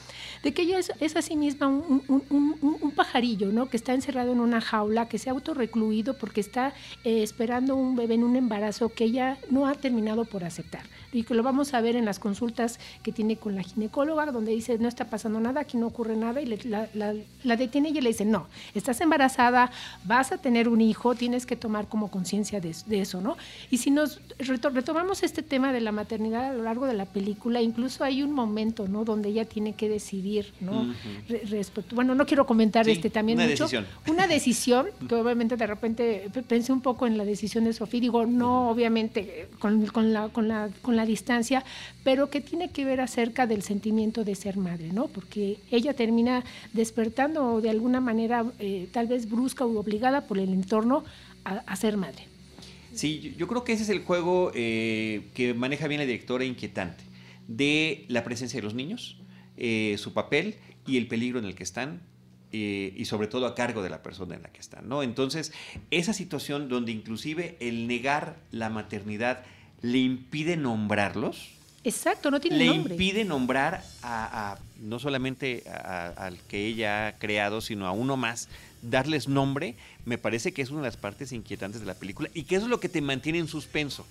Speaker 3: de que ella es, es a sí misma un, pajarillo, ¿no? Que está encerrado en una jaula, que se ha autorrecluido porque está eh, esperando un bebé en un embarazo que ella no ha terminado por aceptar y que lo vamos a ver en las consultas que tiene con la ginecóloga, donde dice, no está pasando nada, aquí no ocurre nada, y la, detiene y le dice, no, estás embarazada, vas a tener un hijo, tienes que tomar como conciencia de, eso, ¿no? Y si nos retomamos este tema de la maternidad a lo largo de la película, incluso hay un momento, ¿no? Donde ella tiene que decidir, ¿no? respecto, bueno, no quiero comentar este también
Speaker 1: una
Speaker 3: mucho.
Speaker 1: Decisión.
Speaker 3: Una *laughs* decisión, que obviamente de repente pensé un poco en la decisión de Sofía, digo, no, obviamente, con, la, con, la, con la distancia, pero que tiene que ver acerca del sentimiento de ser madre, ¿no? Porque ella termina despertando de alguna manera eh, tal vez brusca o obligada por el entorno a, ser madre.
Speaker 1: Sí, yo creo que ese es el juego eh, que maneja bien la directora inquietante, de la presencia de los niños, eh, su papel y el peligro en el que están, y sobre todo a cargo de la persona en la que están, ¿no? Entonces, esa situación donde inclusive el negar la maternidad le impide nombrarlos.
Speaker 3: Exacto, no tiene
Speaker 1: le
Speaker 3: nombre.
Speaker 1: Le impide nombrar a, no solamente al que ella ha creado, sino a uno más, darles nombre, me parece que es una de las partes inquietantes de la película y que eso es lo que te mantiene en suspenso.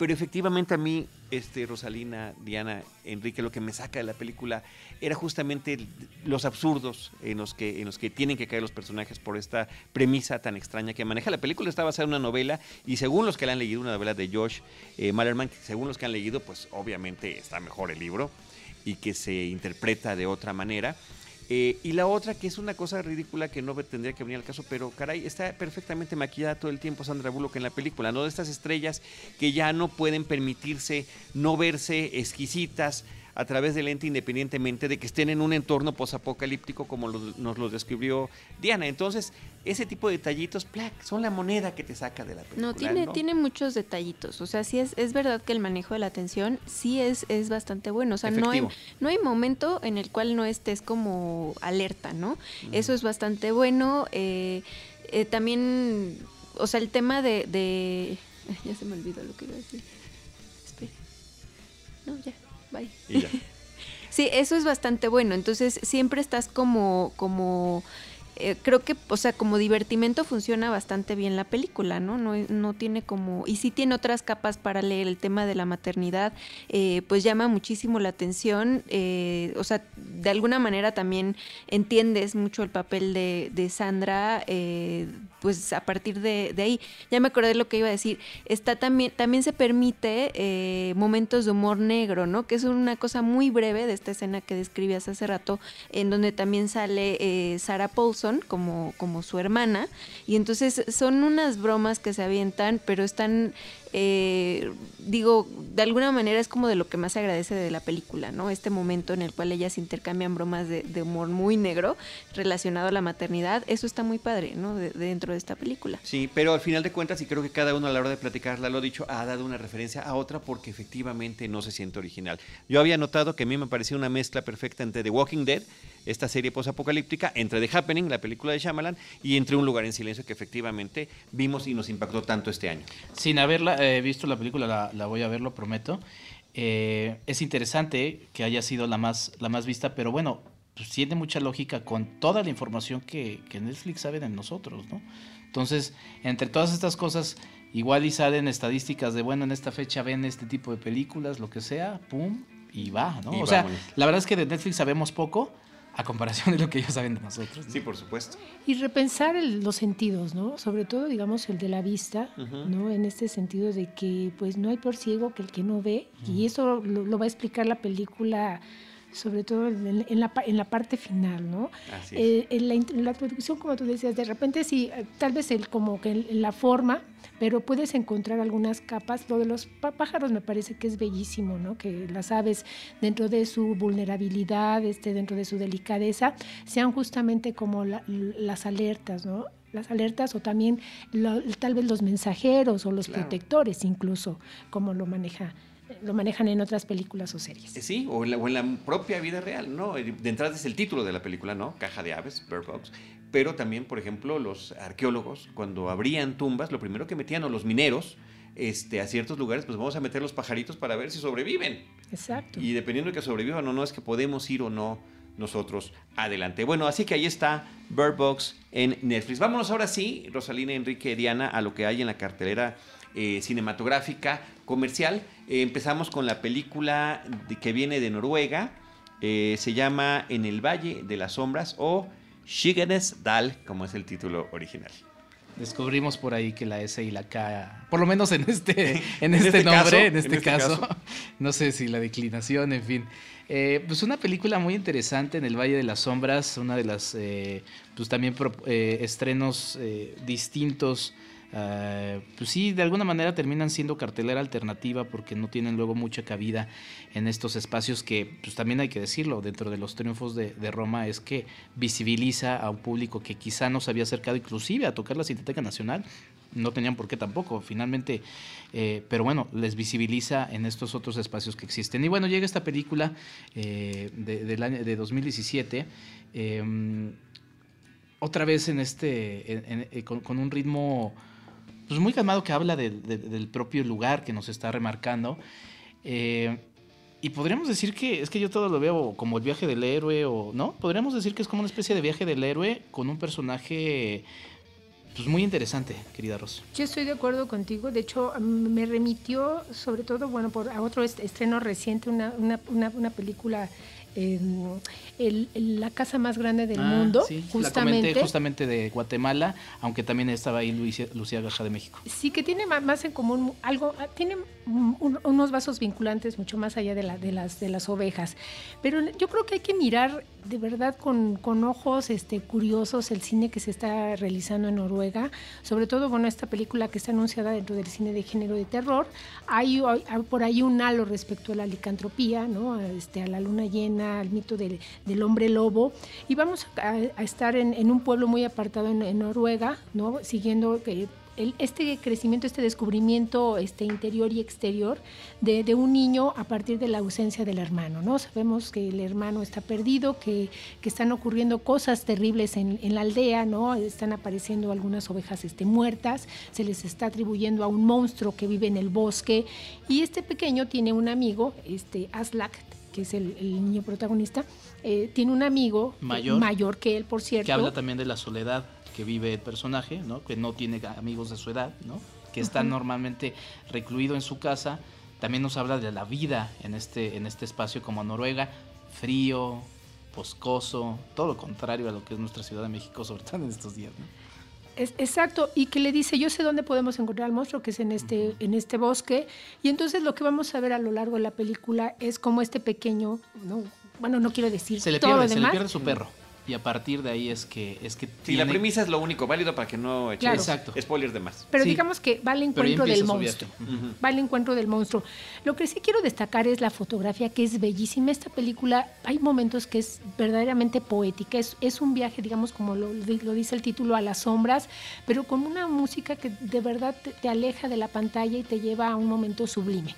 Speaker 1: Pero efectivamente a mí, este, Rosalina, Diana, Enrique, lo que me saca de la película era justamente los absurdos en los, que, en los que tienen que caer los personajes por esta premisa tan extraña que maneja. La película está basada en una novela y según los que la han leído, una novela de Josh eh, Malerman, según los que han leído, pues obviamente está mejor el libro y que se interpreta de otra manera. Eh, y la otra, que es una cosa ridícula que no tendría que venir al caso, pero caray, está perfectamente maquillada todo el tiempo Sandra Bullock en la película, ¿no? De estas estrellas que ya no pueden permitirse no verse exquisitas a través del lente independientemente de que estén en un entorno posapocalíptico como nos lo describió Diana. Entonces, ese tipo de detallitos, plac, son la moneda que te saca de la película.
Speaker 6: No, tiene, tiene muchos detallitos. O sea, sí es, es verdad que el manejo de la atención sí es, es bastante bueno. O sea, no hay, no hay momento en el cual no estés como alerta, ¿no? Eso es bastante bueno. Eh, eh, también, o sea, el tema de, de... *laughs* Ya se me olvidó lo que iba a decir. Espera. No, ya, bye. *laughs* sí, eso es bastante bueno. Entonces, siempre estás como, como eh, creo que, o sea, como divertimento funciona bastante bien la película, ¿no? No, no tiene como, y sí tiene otras capas para leer el tema de la maternidad, eh, pues llama muchísimo la atención, eh, o sea, de alguna manera también entiendes mucho el papel de, de Sandra, pues a partir de, de, ahí, ya me acordé de lo que iba a decir, está también, también se permite momentos de humor negro, ¿no? Que es una cosa muy breve de esta escena que describías hace rato, en donde también sale Sarah Paulson, como, como su hermana. Y entonces son unas bromas que se avientan, pero están eh, digo, de alguna manera es como de lo que más se agradece de la película, ¿no? Este momento en el cual ellas intercambian bromas de, humor muy negro relacionado a la maternidad, eso está muy padre, ¿no? dentro de esta película.
Speaker 1: Sí, pero al final de cuentas, y creo que cada uno a la hora de platicarla lo dicho, ha dado una referencia a otra porque efectivamente no se siente original. Yo había notado que a mí me parecía una mezcla perfecta entre The Walking Dead, esta serie posapocalíptica, entre The Happening, la película de Shyamalan, y entre Un lugar en silencio que efectivamente vimos y nos impactó tanto este año.
Speaker 4: Sin haberla he visto la película, la, voy a ver, lo prometo. Eh, es interesante que haya sido la más, la más vista, pero bueno, pues tiene mucha lógica con toda la información que, Netflix sabe de nosotros, ¿no? Entonces, entre todas estas cosas, igual y salen estadísticas de, bueno, en esta fecha ven este tipo de películas, lo que sea, pum, y va, ¿no? o sea, la verdad es que de Netflix sabemos poco, a comparación de lo que ellos saben de nosotros.
Speaker 1: Sí, por supuesto.
Speaker 3: Y repensar los sentidos, ¿no? Sobre todo, digamos, el de la vista, ¿no? En este sentido de que, pues, no hay por ciego que el que no ve, y eso lo, va a explicar la película sobre todo en, la, en la parte final, ¿no? Así eh, en, la, introducción, como tú decías, de repente sí, eh, tal vez el, como que en la forma, pero puedes encontrar algunas capas. Lo de los pájaros me parece que es bellísimo, ¿no? Que las aves, dentro de su vulnerabilidad, este, dentro de su delicadeza, sean justamente como las alertas, ¿no? las alertas o también tal vez los mensajeros o los protectores incluso, como lo maneja lo manejan en otras películas o series. Eh,
Speaker 1: sí, o en, la, propia vida real, ¿no? De entrada es el título de la película, ¿no? Caja de aves, Bird Box. Pero también, por ejemplo, los arqueólogos, cuando abrían tumbas, lo primero que metían, o los mineros, este, a ciertos lugares, pues vamos a meter los pajaritos para ver si sobreviven.
Speaker 3: Exacto.
Speaker 1: Y dependiendo de que sobrevivan o no, es que podemos ir o no nosotros adelante. Bueno, así que ahí está Bird Box en Netflix. Vámonos ahora sí, Rosalina, Enrique, Diana, a lo que hay en la cartelera eh, cinematográfica comercial. Eh, empezamos con la película que viene de Noruega. Eh, se llama En el Valle de las Sombras o Shigenes Dal, como es el título original.
Speaker 4: Descubrimos por ahí que la S y la K, por lo menos en este, *laughs* en, este, este nombre, en este, este caso, *laughs* no sé si la declinación, en fin. pues una película muy interesante en el Valle de las Sombras, una de las, pues también estrenos distintos eh, pues sí, de alguna manera terminan siendo cartelera alternativa porque no tienen luego mucha cabida en estos espacios que, pues también hay que decirlo, dentro de los triunfos de, Roma es que visibiliza a un público que quizá no se había acercado inclusive a tocar la Cinemateca Nacional, no tenían por qué tampoco, finalmente, eh, pero bueno, les visibiliza en estos otros espacios que existen. Y bueno, llega esta película eh, de, del año, de 2017 em, otra vez en este con, un ritmo pues muy calmado que habla del propio lugar que nos está remarcando. Eh, y podríamos decir que es que yo todo lo veo como el viaje del héroe o no, podríamos decir que es como una especie de viaje del héroe con un personaje pues muy interesante, querida Ros.
Speaker 3: Yo estoy de acuerdo contigo. De hecho, me remitió, sobre todo, bueno, por a otro estreno reciente, una, una, una película la casa más grande del ah, mundo,
Speaker 4: justamente. justamente de Guatemala, aunque también estaba ahí Lucía, Lucía de México.
Speaker 3: Sí, que tiene más en común algo, ah, tiene unos vasos vinculantes mucho más allá de, la, de, las, de las ovejas. Pero yo creo que hay que mirar de verdad con, con, ojos este, curiosos el cine que se está realizando en Noruega, sobre todo, bueno, esta película que está anunciada dentro del cine de género de terror, hay, por ahí un halo respecto a la licantropía, ¿no? este, a la luna llena, al mito del, del hombre lobo, y vamos a, estar en, un pueblo muy apartado en, en Noruega, ¿no? siguiendo este crecimiento, este descubrimiento este interior y exterior de, un niño a partir de la ausencia del hermano. ¿no? Sabemos que el hermano está perdido, que, están ocurriendo cosas terribles en, la aldea, ¿no? están apareciendo algunas ovejas este, muertas, se les está atribuyendo a un monstruo que vive en el bosque y este pequeño tiene un amigo, este Aslak, que es el, niño protagonista, eh, tiene un amigo mayor, mayor que él, por cierto.
Speaker 4: Que habla también de la soledad que vive el personaje, ¿no? que no tiene amigos de su edad, ¿no? que está normalmente recluido en su casa. También nos habla de la vida en este, en este espacio como Noruega, frío, boscoso, todo lo contrario a lo que es nuestra Ciudad de México, sobre todo en estos días. ¿no?
Speaker 3: Es, exacto, y que le dice, yo sé dónde podemos encontrar al monstruo, que es en este, en este bosque, y entonces lo que vamos a ver a lo largo de la película es como este pequeño, ¿no? bueno, no quiero decir
Speaker 4: se le pierde, se le pierde su perro y a partir de ahí es que es que
Speaker 1: sí la premisa es lo único válido para que no eche Exacto. spoilers de más.
Speaker 3: Pero digamos que va al encuentro del monstruo. va al encuentro del monstruo. Lo que sí quiero destacar es la fotografía que es bellísima. Esta película hay momentos que es verdaderamente poética. Es, es un viaje digamos como lo, lo, dice el título a las sombras pero con una música que de verdad te aleja de la pantalla y te lleva a un momento sublime.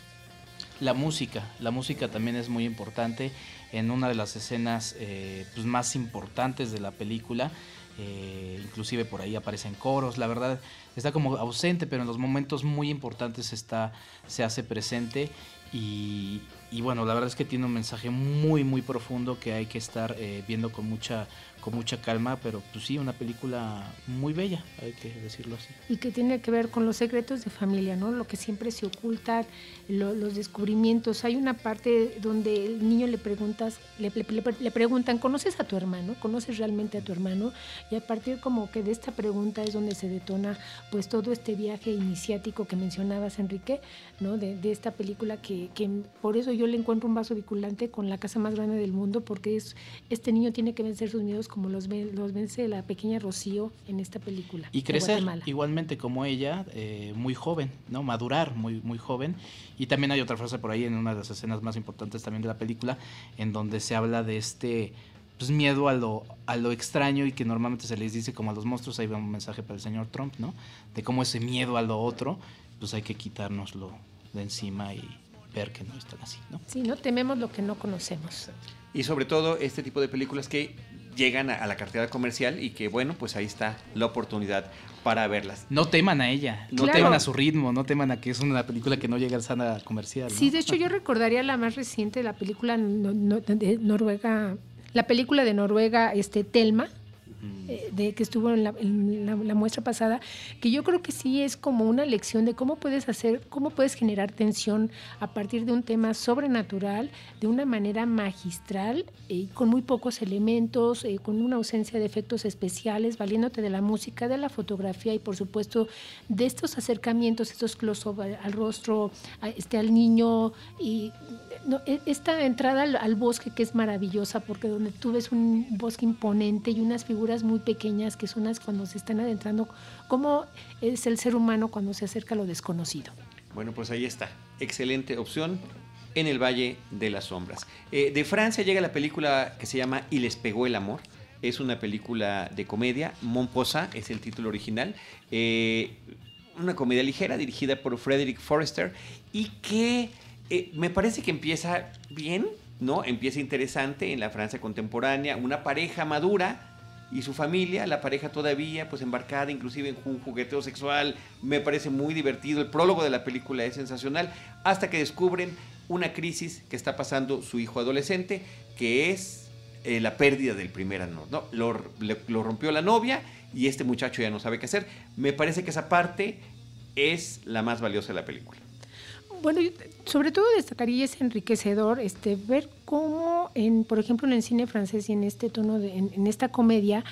Speaker 4: La música la música también es muy importante en una de las escenas eh, pues más importantes de la película. Eh, inclusive por ahí aparecen coros, la verdad está como ausente, pero en los momentos muy importantes está, se hace presente y, bueno, la verdad es que tiene un mensaje muy muy profundo que hay que estar eh, viendo con mucha con mucha calma, pero pues sí, una película muy bella, hay que decirlo así.
Speaker 3: Y que tiene que ver con los secretos de familia, ¿no? Lo que siempre se oculta, los descubrimientos. Hay una parte donde el niño le preguntas, le, le, preguntan, ¿conoces a tu hermano? ¿Conoces realmente a tu hermano? Y a partir como que de esta pregunta es donde se detona pues todo este viaje iniciático que mencionabas, Enrique, ¿no? De, de esta película que, que por eso yo le encuentro un vaso vinculante con la casa más grande del mundo, porque es este niño tiene que vencer sus miedos como los, los vence la pequeña Rocío en esta película.
Speaker 4: Y crecer igualmente como ella, eh, muy joven, ¿no? Madurar muy, muy joven. Y también hay otra frase por ahí en una de las escenas más importantes también de la película, en donde se habla de este pues, miedo a lo, a lo extraño y que normalmente se les dice como a los monstruos, ahí va un mensaje para el señor Trump, ¿no? De cómo ese miedo a lo otro, pues hay que quitárnoslo de encima y ver que no están así, ¿no?
Speaker 3: Sí, no tememos lo que no conocemos.
Speaker 1: Y sobre todo este tipo de películas que llegan a, la cartera comercial y que bueno, pues ahí está la oportunidad para verlas.
Speaker 4: No teman a ella, no teman a su ritmo, no teman a que es una película que no llega a sana comercial.
Speaker 3: Sí, de hecho yo recordaría la más reciente, la película de Noruega, la película de Noruega, este Telma, eh, de que estuvo en, la, muestra pasada, que yo creo que sí es como una lección de cómo puedes hacer, cómo puedes generar tensión a partir de un tema sobrenatural, de una manera magistral, eh, con muy pocos elementos, eh, con una ausencia de efectos especiales, valiéndote de la música, de la fotografía y por supuesto de estos acercamientos, estos close-up al, rostro, este, al niño y e, esta entrada al, bosque que es maravillosa porque donde tú ves un bosque imponente y unas figuras muy pequeñas que son las cuando se están adentrando, cómo es el ser humano cuando se acerca a lo desconocido.
Speaker 1: Bueno, pues ahí está. Excelente opción en el Valle de las Sombras. Eh, de Francia llega la película que se llama Y les pegó el amor. Es una película de comedia. Monposa es el título original. Eh, una comedia ligera dirigida por Frederick Forrester y que eh, me parece que empieza bien, ¿no? Empieza interesante en la Francia contemporánea, una pareja madura y su familia, la pareja todavía pues embarcada inclusive en un jugueteo sexual, me parece muy divertido, el prólogo de la película es sensacional, hasta que descubren una crisis que está pasando su hijo adolescente, que es eh, la pérdida del primer amor, lo rompió la novia y este muchacho ya no sabe qué hacer. Me parece que esa parte es la más valiosa de la película.
Speaker 3: Bueno, sobre todo destacaría es enriquecedor este, ver cómo, en, por ejemplo, en el cine francés y en este tono, de, en, esta comedia,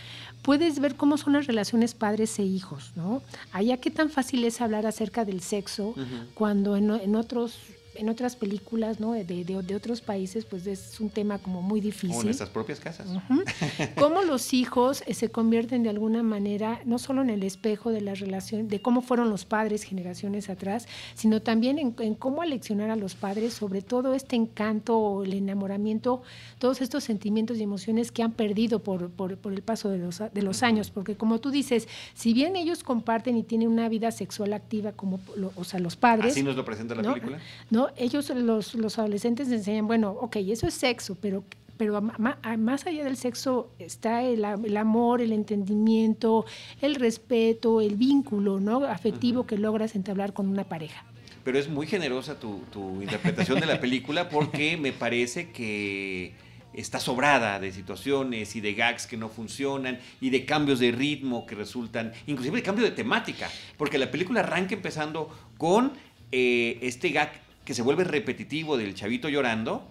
Speaker 3: puedes ver cómo son las relaciones padres e hijos, ¿no? Allá qué tan fácil es hablar acerca del sexo cuando en, en otros en otras películas ¿no? de, de, otros países, pues es un tema como muy difícil. Como en
Speaker 1: nuestras propias casas. *laughs*
Speaker 3: Cómo los hijos eh, se convierten de alguna manera, no solo en el espejo de la relación, de cómo fueron los padres generaciones atrás, sino también en, cómo aleccionar a los padres sobre todo este encanto, el enamoramiento, todos estos sentimientos y emociones que han perdido por, por, por el paso de los, de los años. Porque como tú dices, si bien ellos comparten y tienen una vida sexual activa como o sea, los padres.
Speaker 1: Así nos lo presenta la película.
Speaker 3: ¿no? Ellos, los, los adolescentes, enseñan, bueno, ok, eso es sexo, pero pero más allá del sexo está el, amor, el entendimiento, el respeto, el vínculo ¿no? afectivo que logras entablar con una pareja.
Speaker 1: Pero es muy generosa tu, tu interpretación de la película porque *laughs* me parece que está sobrada de situaciones y de gags que no funcionan y de cambios de ritmo que resultan, inclusive de cambio de temática, porque la película arranca empezando con eh, este gag que se vuelve repetitivo del chavito llorando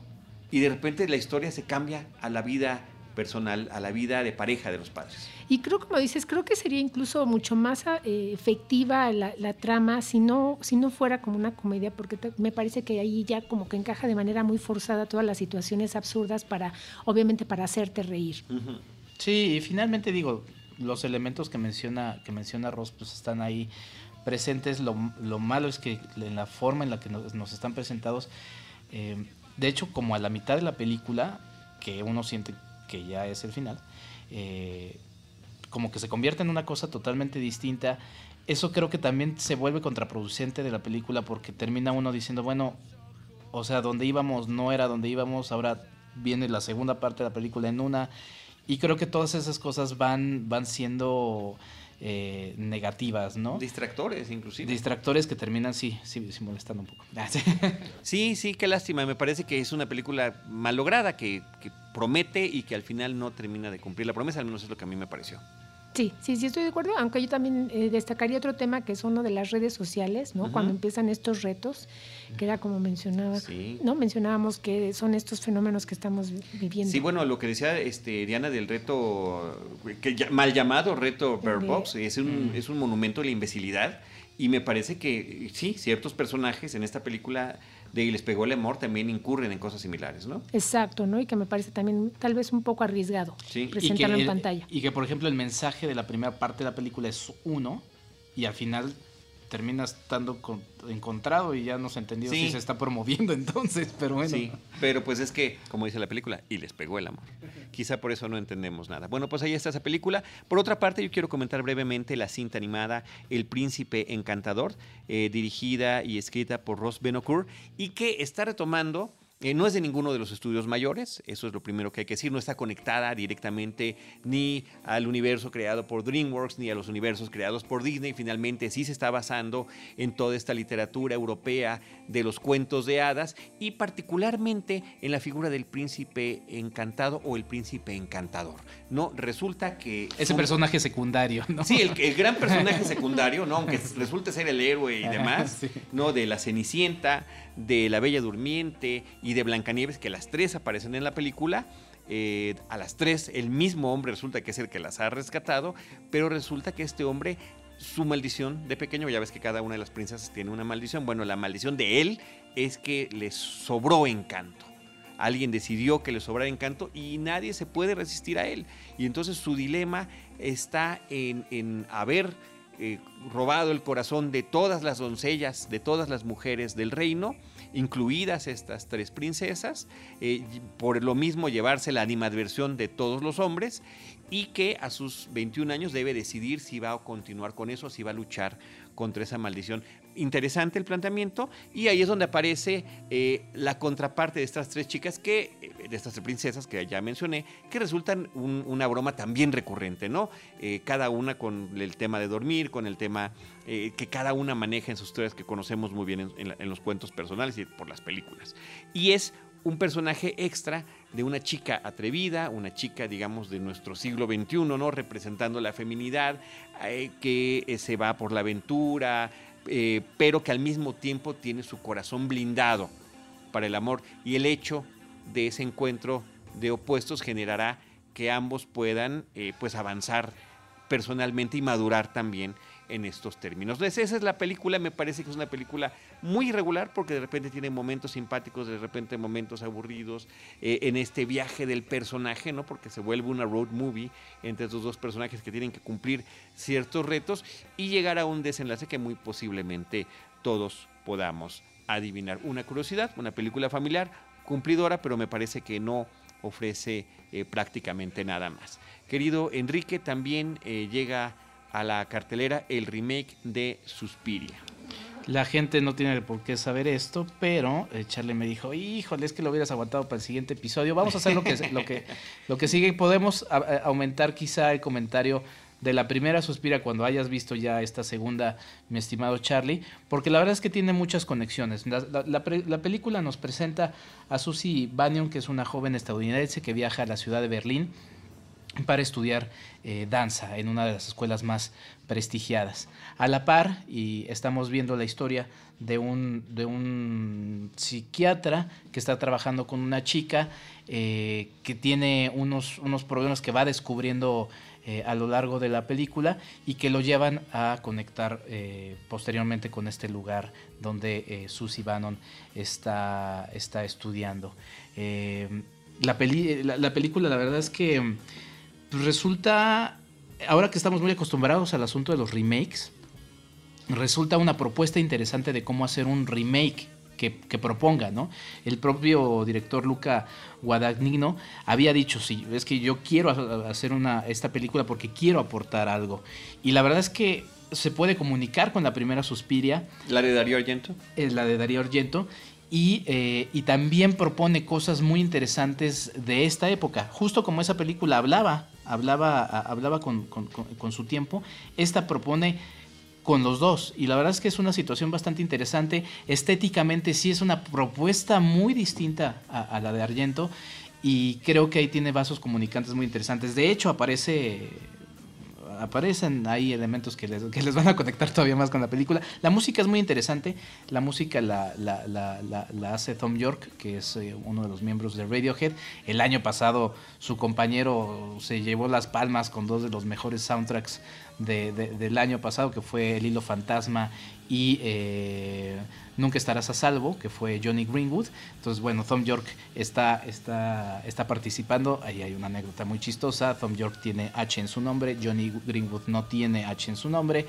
Speaker 1: y de repente la historia se cambia a la vida personal, a la vida de pareja de los padres.
Speaker 3: Y creo, como dices, creo que sería incluso mucho más eh, efectiva la, trama si no, si no fuera como una comedia, porque me parece que ahí ya como que encaja de manera muy forzada todas las situaciones absurdas para, obviamente, para hacerte reír.
Speaker 4: Sí, y finalmente digo, los elementos que menciona, que menciona Ross, pues están ahí presentes. Lo, malo es que en la forma en la que nos, están presentados, eh, de hecho, como a la mitad de la película, que uno siente que ya es el final, eh, como que se convierte en una cosa totalmente distinta. Eso creo que también se vuelve contraproducente de la película porque termina uno diciendo, bueno, o sea, donde íbamos no era donde íbamos, ahora viene la segunda parte de la película en una. Y creo que todas esas cosas van, van siendo eh, negativas, ¿no?
Speaker 1: Distractores, inclusive.
Speaker 4: Distractores que terminan, sí, sí, molestando un poco. *laughs*
Speaker 1: Ah, sí. sí, qué lástima. Me parece que es una película malograda que, que promete y que al final no termina de cumplir la promesa, al menos es lo que a mí me pareció.
Speaker 3: Sí, sí, sí estoy de acuerdo, aunque yo también eh, destacaría otro tema que es uno de las redes sociales, ¿no? Cuando empiezan estos retos, que era como mencionaba, ¿no? Mencionábamos que son estos fenómenos que estamos viviendo.
Speaker 1: Sí, bueno, lo que decía este, Diana del reto, que mal llamado reto Bird Box, es un, es un monumento de la imbecilidad y me parece que sí, ciertos personajes en esta película de Y les pegó el amor también incurren en cosas similares, ¿no?
Speaker 3: Exacto, ¿no? Y que me parece también tal vez un poco arriesgado presentarlo en pantalla.
Speaker 4: Y que, por ejemplo, el mensaje de la primera parte de la película es uno y al final termina estando encontrado y ya no se entendió si se está promoviendo *laughs* entonces, pero bueno. Sí,
Speaker 1: pero pues es que, como dice la película, y les pegó el amor. Quizá por eso no entendemos nada. Bueno, pues ahí está esa película. Por otra parte, yo quiero comentar brevemente la cinta animada El Príncipe Encantador, eh, dirigida y escrita por Ross Benokur, y que está retomando eh, no es de ninguno de los estudios mayores, eso es lo primero que hay que decir, no está conectada directamente ni al universo creado por DreamWorks ni a los universos creados por Disney, finalmente sí se está basando en toda esta literatura europea de los cuentos de hadas y particularmente en la figura del príncipe encantado o el príncipe encantador. No, resulta que...
Speaker 4: Ese personaje secundario, ¿no?
Speaker 1: Sí, el, gran *laughs* personaje secundario, ¿no? Aunque resulte ser el héroe y demás, ¿no? De la Cenicienta, de la Bella Durmiente y de Blancanieves, que las tres aparecen en la película. Eh, a las tres el mismo hombre resulta que es el que las ha rescatado, pero resulta que este hombre, su maldición de pequeño, ya ves que cada una de las princesas tiene una maldición, bueno, la maldición de él es que le sobró encanto. Alguien decidió que le sobrara encanto y nadie se puede resistir a él. Y entonces su dilema está en, haber eh, robado el corazón de todas las doncellas, de todas las mujeres del reino, incluidas estas tres princesas, eh, por lo mismo llevarse la animadversión de todos los hombres y que a sus 21 años debe decidir si va a continuar con eso, si va a luchar contra esa maldición. Interesante el planteamiento y ahí es donde aparece eh, la contraparte de estas tres chicas que, eh, de estas tres princesas que ya mencioné, que resultan una broma también recurrente, ¿no? Eh, cada una con el tema de dormir, con el tema que cada una maneja en sus historias que conocemos muy bien en, los cuentos personales y por las películas. Y es un personaje extra de una chica atrevida, una chica, digamos, de nuestro siglo XXI, ¿no? Representando la feminidad, que se va por la aventura, eh, pero que al mismo tiempo tiene su corazón blindado para el amor. Y el hecho de ese encuentro de opuestos generará que ambos puedan eh, pues avanzar personalmente y madurar también en estos términos. Entonces, esa es la película, me parece que es una película muy irregular porque de repente tiene momentos simpáticos, de repente momentos aburridos, eh, en este viaje del personaje, ¿no? Porque se vuelve una road movie entre estos dos personajes que tienen que cumplir ciertos retos y llegar a un desenlace que muy posiblemente todos podamos adivinar. Una curiosidad, una película familiar, cumplidora, pero me parece que no ofrece eh, prácticamente nada más. Querido Enrique, también eh, llega a la cartelera el remake de Suspiria.
Speaker 4: La gente no tiene por qué saber esto, pero eh, Charlie me dijo, híjole, es que lo hubieras aguantado para el siguiente episodio. Vamos a hacer lo que, lo que, lo que sigue. Podemos aumentar quizá el comentario de la primera Suspira cuando hayas visto ya esta segunda, mi estimado Charlie, porque la verdad es que tiene muchas conexiones. La, película nos presenta a Susie Bannion, que es una joven estadounidense que viaja a la ciudad de Berlín para estudiar eh, danza en una de las escuelas más prestigiadas. A la par, y estamos viendo la historia de un, de un psiquiatra que está trabajando con una chica eh, que tiene unos, unos problemas que va descubriendo eh, a lo largo de la película y que lo llevan a conectar posteriormente con este lugar donde Susie Bannon está, está estudiando. La, la, película, la verdad es que pues resulta, ahora que estamos muy acostumbrados al asunto de los remakes, resulta una propuesta interesante de cómo hacer un remake que, proponga, ¿no? El propio director Luca Guadagnino había dicho, sí, es que yo quiero hacer una, esta película porque quiero aportar algo. Y la verdad es que se puede comunicar con la primera Suspiria.
Speaker 1: ¿La de Darío Argento?
Speaker 4: Es la de Darío Argento. Y, eh, y, también propone cosas muy interesantes de esta época, justo como esa película hablaba hablaba, hablaba con, su tiempo. Esta propone con los dos. Y la verdad es que es una situación bastante interesante. Estéticamente sí es una propuesta muy distinta a, la de Argento. Y creo que ahí tiene vasos comunicantes muy interesantes. De hecho, aparece aparecen ahí elementos que les, que les, van a conectar todavía más con la película. La música es muy interesante. La música la, la, la, hace Tom York, que es eh, uno de los miembros de Radiohead. El año pasado su compañero se llevó las palmas con dos de los mejores soundtracks del año pasado, que fue El Hilo Fantasma y eh, Nunca Estarás a Salvo, que fue Johnny Greenwood. Entonces, bueno, Tom York está, está, está participando. Ahí hay una anécdota muy chistosa. Tom York tiene H en su nombre, Johnny Greenwood no tiene H en su nombre.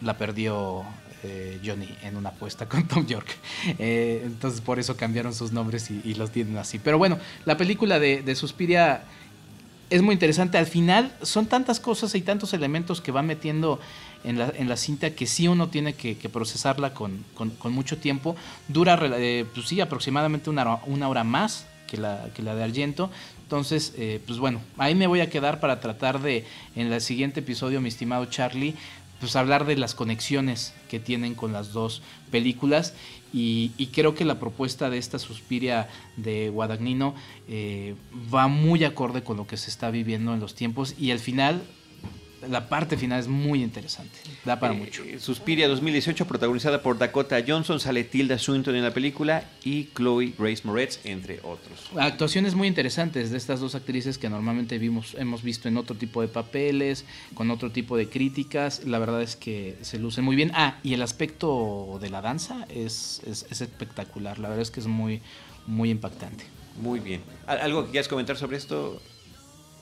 Speaker 4: La perdió eh, Johnny en una apuesta con Tom York. Eh, entonces por eso cambiaron sus nombres y, los tienen así. Pero bueno, la película de, de Suspiria es muy interesante. Al final son tantas cosas y tantos elementos que va metiendo en la, en la cinta que sí uno tiene que, procesarla con, mucho tiempo. Dura, eh, pues sí, aproximadamente una, una hora más que la, que la de Argento. Entonces, eh, pues bueno, ahí me voy a quedar para tratar de, en el siguiente episodio, mi estimado Charlie, pues hablar de las conexiones que tienen con las dos películas y, creo que la propuesta de esta Suspiria de Guadagnino eh, va muy acorde con lo que se está viviendo en los tiempos y al final la parte final es muy interesante. Da para eh, mucho.
Speaker 1: Suspiria 2018, protagonizada por Dakota Johnson, sale Tilda Swinton en la película y Chloe Grace Moretz, entre otros.
Speaker 4: Actuaciones muy interesantes de estas dos actrices que normalmente vimos, hemos visto en otro tipo de papeles, con otro tipo de críticas. La verdad es que se lucen muy bien. Ah, y el aspecto de la danza es, es, es espectacular. La verdad es que es muy, muy impactante.
Speaker 1: Muy bien. ¿Algo que quieras comentar sobre esto?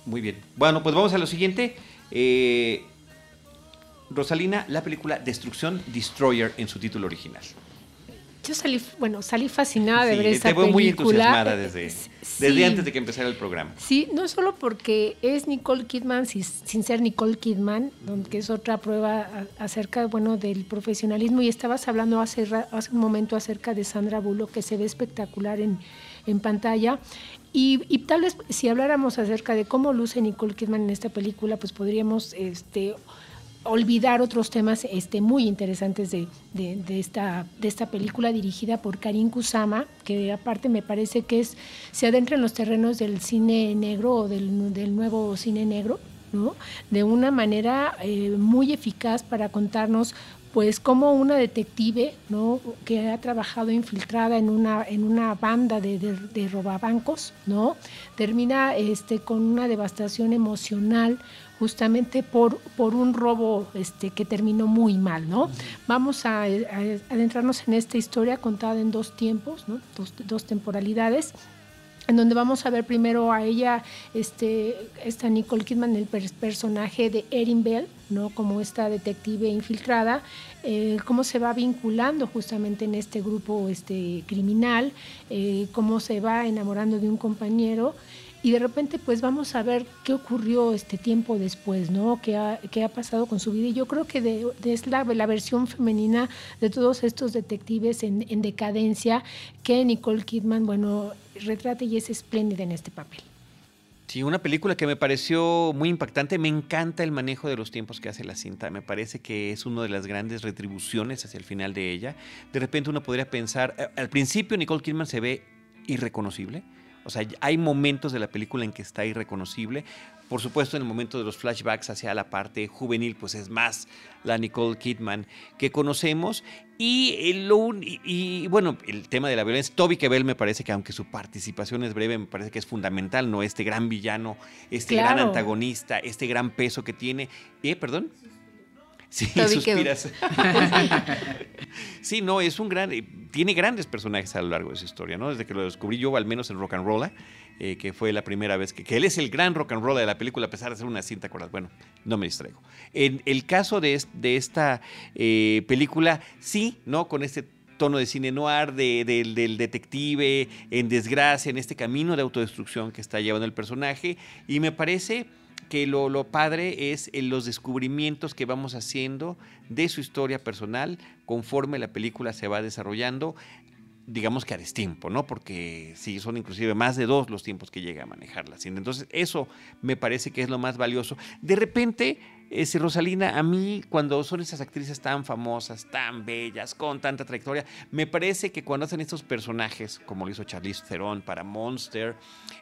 Speaker 1: Muy bien. Bueno, pues vamos a lo siguiente. Eh, Rosalina, la película Destrucción Destroyer en su título original.
Speaker 3: Yo salí, bueno, salí fascinada de ver esa
Speaker 1: película. muy entusiasmada desde, desde antes de que empezara el programa.
Speaker 3: Sí, no solo porque es Nicole Kidman, sin ser Nicole Kidman, que es otra prueba acerca, bueno, del profesionalismo. Y estabas hablando hace, hace un momento acerca de Sandra Bullock, que se ve espectacular en, en pantalla. Y, tal vez si habláramos acerca de cómo luce Nicole Kidman en esta película, pues podríamos este, olvidar otros temas este, muy interesantes de, esta, de esta película dirigida por Karin Kusama, que aparte me parece que es, se adentra en los terrenos del cine negro o del, nuevo cine negro, de una manera eh, muy eficaz para contarnos pues como una detective, ¿no? Que ha trabajado infiltrada en una, en una banda de, robabancos, ¿no? Termina este, con una devastación emocional justamente por, por un robo este, que terminó muy mal, ¿no? Vamos a, adentrarnos en esta historia contada en dos tiempos, ¿no? Dos temporalidades en donde vamos a ver primero a ella, este, esta Nicole Kidman, el personaje de Erin Bell, ¿no? como esta detective infiltrada, eh, cómo se va vinculando justamente en este grupo este, criminal, eh, cómo se va enamorando de un compañero y de repente pues vamos a ver qué ocurrió este tiempo después, ¿no? ¿Qué ha, pasado con su vida? Y yo creo que es la, la, versión femenina de todos estos detectives en, en decadencia que Nicole Kidman, bueno, retrata y es espléndida en este papel.
Speaker 1: Sí, una película que me pareció muy impactante. Me encanta el manejo de los tiempos que hace la cinta. Me parece que es una de las grandes retribuciones hacia el final de ella. De repente uno podría pensar, eh, al principio Nicole Kidman se ve irreconocible o sea, hay momentos de la película en que está irreconocible. Por supuesto, en el momento de los flashbacks hacia la parte juvenil, pues es más la Nicole Kidman que conocemos. Y, y, bueno, el tema de la violencia, Toby Kebbell me parece que aunque su participación es breve, me parece que es fundamental, ¿no? Este gran villano, este gran antagonista, este gran peso que tiene. ¿Eh, perdón? Sí, suspiras. *laughs* sí, no, es un gran. Eh, tiene grandes personajes a lo largo de su historia, ¿no? Desde que lo descubrí yo, al menos en Rock and Roll, eh, que fue la primera vez que, que, él es el gran rock and roll de la película, a pesar de ser una cinta, ¿acuerdas? Bueno, no me distraigo. En el caso de, de esta eh, película, sí, ¿no? Con este tono de cine noir, del detective en desgracia, en este camino de autodestrucción que está llevando el personaje, y me parece que lo, padre es en los descubrimientos que vamos haciendo de su historia personal conforme la película se va desarrollando, digamos que a destiempo, ¿no? Porque sí, son inclusive más de dos los tiempos que llega a manejar la. Entonces, eso me parece que es lo más valioso. De repente, ese Rosalina, a mí cuando son esas actrices tan famosas, tan bellas, con tanta trayectoria, me parece que cuando hacen estos personajes, como lo hizo Charlize Theron para Monster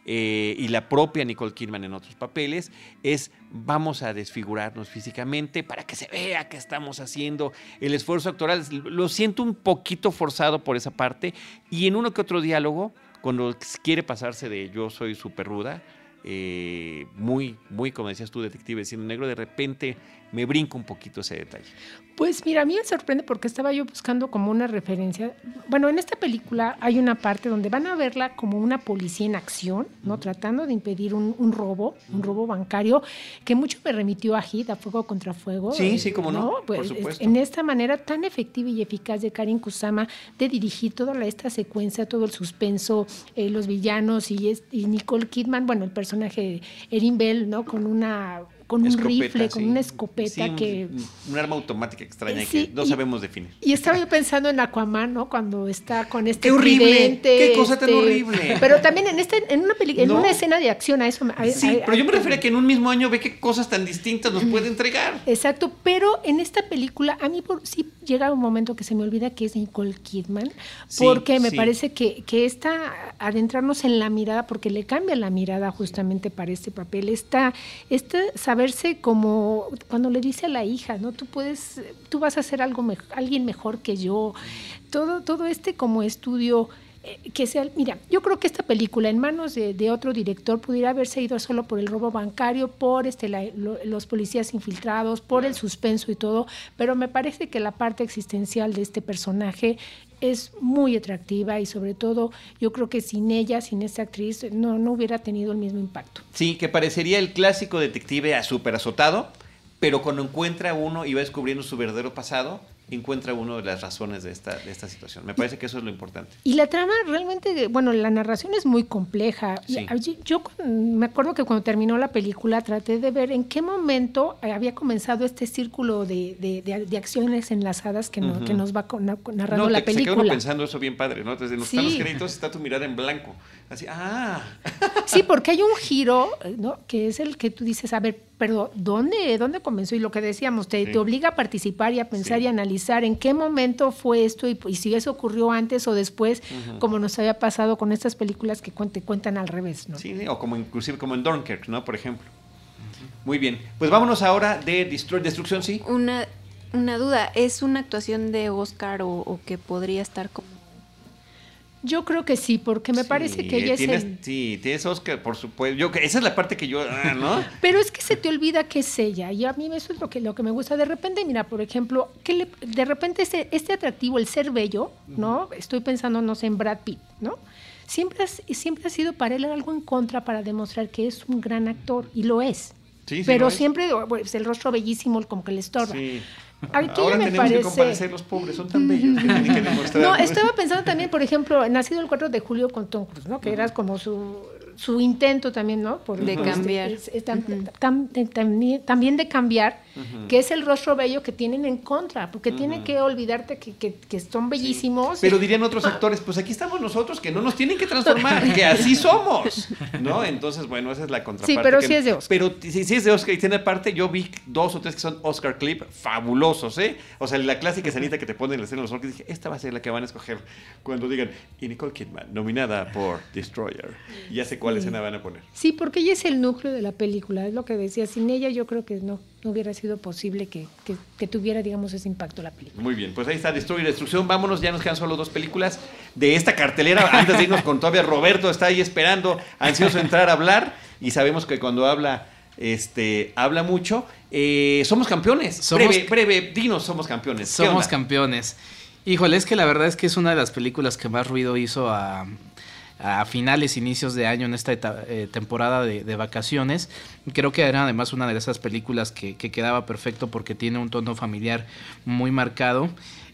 Speaker 1: eh, y la propia Nicole Kidman en otros papeles, es vamos a desfigurarnos físicamente para que se vea que estamos haciendo el esfuerzo actoral. Lo siento un poquito forzado por esa parte y en uno que otro diálogo, cuando quiere pasarse de yo soy súper ruda, eh, muy, muy, como decías tú, detective cine negro, de repente me brinca un poquito ese detalle.
Speaker 3: Pues mira, a mí me sorprende porque estaba yo buscando como una referencia. Bueno, en esta película hay una parte donde van a verla como una policía en acción, ¿no? Tratando de impedir un, robo, un robo bancario, que mucho me remitió a Hit, a Fuego contra Fuego.
Speaker 1: Sí, sí, como no. por
Speaker 3: pues,
Speaker 1: supuesto.
Speaker 3: En esta manera tan efectiva y eficaz de Karin Kusama de dirigir toda esta secuencia, todo el suspenso, eh, los villanos y, y Nicole Kidman, bueno, el personaje Erin Bell, ¿no? Con una con un rifle, con una escopeta que...
Speaker 1: Un, arma automática extraña que no sabemos definir.
Speaker 3: Y estaba yo pensando en Aquaman, ¿no? Cuando está con este...
Speaker 1: ¡Qué horrible! ¡Qué cosa tan este, horrible!
Speaker 3: Pero también en, este, en, una, en una escena de acción a eso...
Speaker 1: sí, pero yo me refiero a que en un mismo año ve qué cosas tan distintas nos puede entregar.
Speaker 3: Exacto, pero en esta película a mí por, sí llega un momento que se me olvida que es Nicole Kidman, porque me parece que, que está adentrarnos en la mirada, porque le cambia la mirada justamente para este papel, está, está saberse como cuando le dice a la hija, ¿no? Tú puedes, tú vas a ser algo alguien mejor que yo. Todo, todo este como estudio eh, que sea, mira, yo creo que esta película en manos de, otro director pudiera haberse ido solo por el robo bancario, por este, los policías infiltrados, por el suspenso y todo, pero me parece que la parte existencial de este personaje es muy atractiva y sobre todo yo creo que sin ella, sin esta actriz, no, no hubiera tenido el mismo impacto.
Speaker 1: Sí, que parecería el clásico detective a súper azotado, pero cuando encuentra uno y va descubriendo su verdadero pasado, encuentra uno de las razones de esta, de esta situación. Me parece que eso es lo importante.
Speaker 3: Y la trama realmente, bueno, la narración es muy compleja. Yo, me acuerdo que cuando terminó la película traté de ver en qué momento había comenzado este círculo de, de, acciones enlazadas que, que nos va narrando la película.
Speaker 1: No, pensando eso bien padre, ¿no? Desde los, créditos está tu mirada en blanco. Así, ah.
Speaker 3: Sí, porque hay un giro, ¿no? Que es el que tú dices, a ver, pero ¿dónde, dónde comenzó? Y lo que decíamos, te, te obliga a participar y a pensar y analizar en qué momento fue esto y, si eso ocurrió antes o después, como nos había pasado con estas películas que te cuentan al revés, ¿no?
Speaker 1: Sí, o como inclusive como en Dunkirk, ¿no? Por ejemplo. Muy bien. Pues vámonos ahora de Destrucción, ¿sí?
Speaker 6: Una una duda, ¿es una actuación de Oscar o, que podría estar como
Speaker 3: yo creo que sí, porque me parece que ella es el...
Speaker 1: Sí, tienes Oscar, por supuesto. Yo, esa es la parte que yo... Ah, ¿no? *laughs*
Speaker 3: Pero es que se te olvida que es ella. Y a mí eso es lo que, lo que me gusta. De repente, mira, por ejemplo, que de repente este, este atractivo, el ser bello, ¿no? Estoy pensando, no sé, en Brad Pitt, ¿no? Siempre, siempre ha sido para él algo en contra para demostrar que es un gran actor. Y lo es. Sí, pero siempre pues, el rostro bellísimo como que le estorba. Sí.
Speaker 1: Aquí Ahora me tenemos parece... que comparecer los pobres, son tan bellos que
Speaker 3: No, estaba pensando también, por ejemplo, nacido el 4 de julio con Tom Cruise, ¿no? Que era como su su intento también, ¿no?
Speaker 6: Por, de cambiar.
Speaker 3: también de cambiar, que es el rostro bello que tienen en contra, porque tienen que olvidarte que, que, son bellísimos.
Speaker 1: Pero dirían otros actores, pues aquí estamos nosotros, que no nos tienen que transformar, que así somos, ¿no? Entonces, bueno, esa es la contraparte.
Speaker 3: Sí, pero sí es de Oscar.
Speaker 1: Pero sí, es de Oscar y tiene parte, yo vi dos o tres que son Oscar clip fabulosos, ¿eh? O sea, la clásica escenita que te ponen en la escena de los Oscars, dije, esta va a ser la que van a escoger cuando digan, y Nicole Kidman, nominada por Destroyer. Y ya sé cuál escena van a poner.
Speaker 3: Sí, porque ella es el núcleo de la película, es lo que decía. Sin ella yo creo que no, no hubiera sido posible que, que, tuviera, digamos, ese impacto la película.
Speaker 1: Muy bien, pues ahí está Destroy y Destrucción. Vámonos, ya nos quedan solo dos películas de esta cartelera. Antes de irnos con todavía Roberto está ahí esperando, ansioso entrar a hablar. Y sabemos que cuando habla, este, habla mucho. Eh, somos campeones. Somos, breve, breve, dinos, somos campeones.
Speaker 4: Somos campeones. Híjole, es que la verdad es que es una de las películas que más ruido hizo a, a finales, inicios de año en esta eh, temporada de, vacaciones. Creo que era además una de esas películas que, quedaba perfecto porque tiene un tono familiar muy marcado.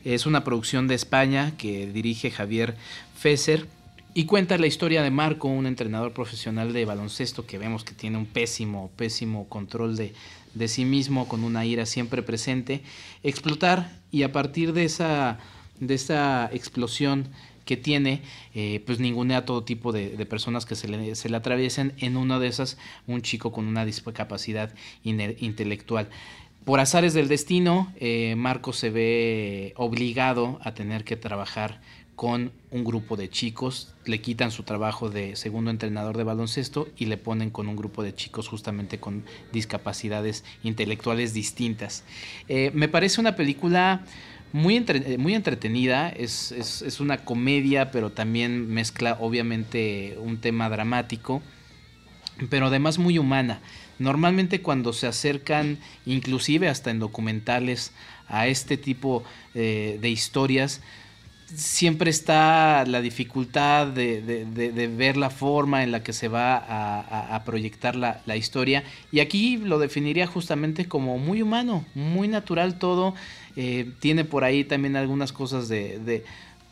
Speaker 4: Es una producción de España que dirige Javier Fesser. Y cuenta la historia de Marco, un entrenador profesional de baloncesto que vemos que tiene un pésimo, pésimo control de, de sí mismo, con una ira siempre presente. Explotar y a partir de esa, de esa explosión que tiene, eh, pues ningunea a todo tipo de, personas que se le, se le, atraviesen. En una de esas, un chico con una discapacidad intelectual. Por azares del destino, eh, Marco se ve obligado a tener que trabajar con un grupo de chicos, le quitan su trabajo de segundo entrenador de baloncesto y le ponen con un grupo de chicos justamente con discapacidades intelectuales distintas. Eh, me parece una película muy, eh, muy entretenida, es, es, una comedia, pero también mezcla obviamente un tema dramático, pero además muy humana. Normalmente cuando se acercan, inclusive hasta en documentales, a este tipo eh, de historias, siempre está la dificultad de, ver la forma en la que se va a, proyectar la, la, historia. Y aquí lo definiría justamente como muy humano, muy natural todo. Eh, tiene por ahí también algunas cosas de,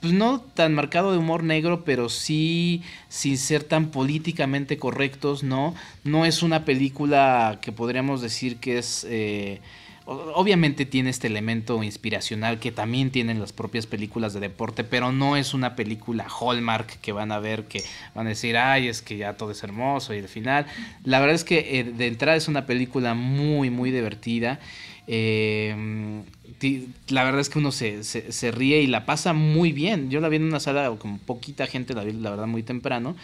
Speaker 4: pues no tan marcado de humor negro, pero sí sin ser tan políticamente correctos, ¿no? No es una película que podríamos decir que es... Eh, obviamente tiene este elemento inspiracional que también tienen las propias películas de deporte, pero no es una película Hallmark que van a ver que van a decir, ay, es que ya todo es hermoso y al final. La verdad es que eh, de entrada es una película muy, muy divertida. Eh, la verdad es que uno se, se, ríe y la pasa muy bien. Yo la vi en una sala con poquita gente, la vi la verdad muy temprano,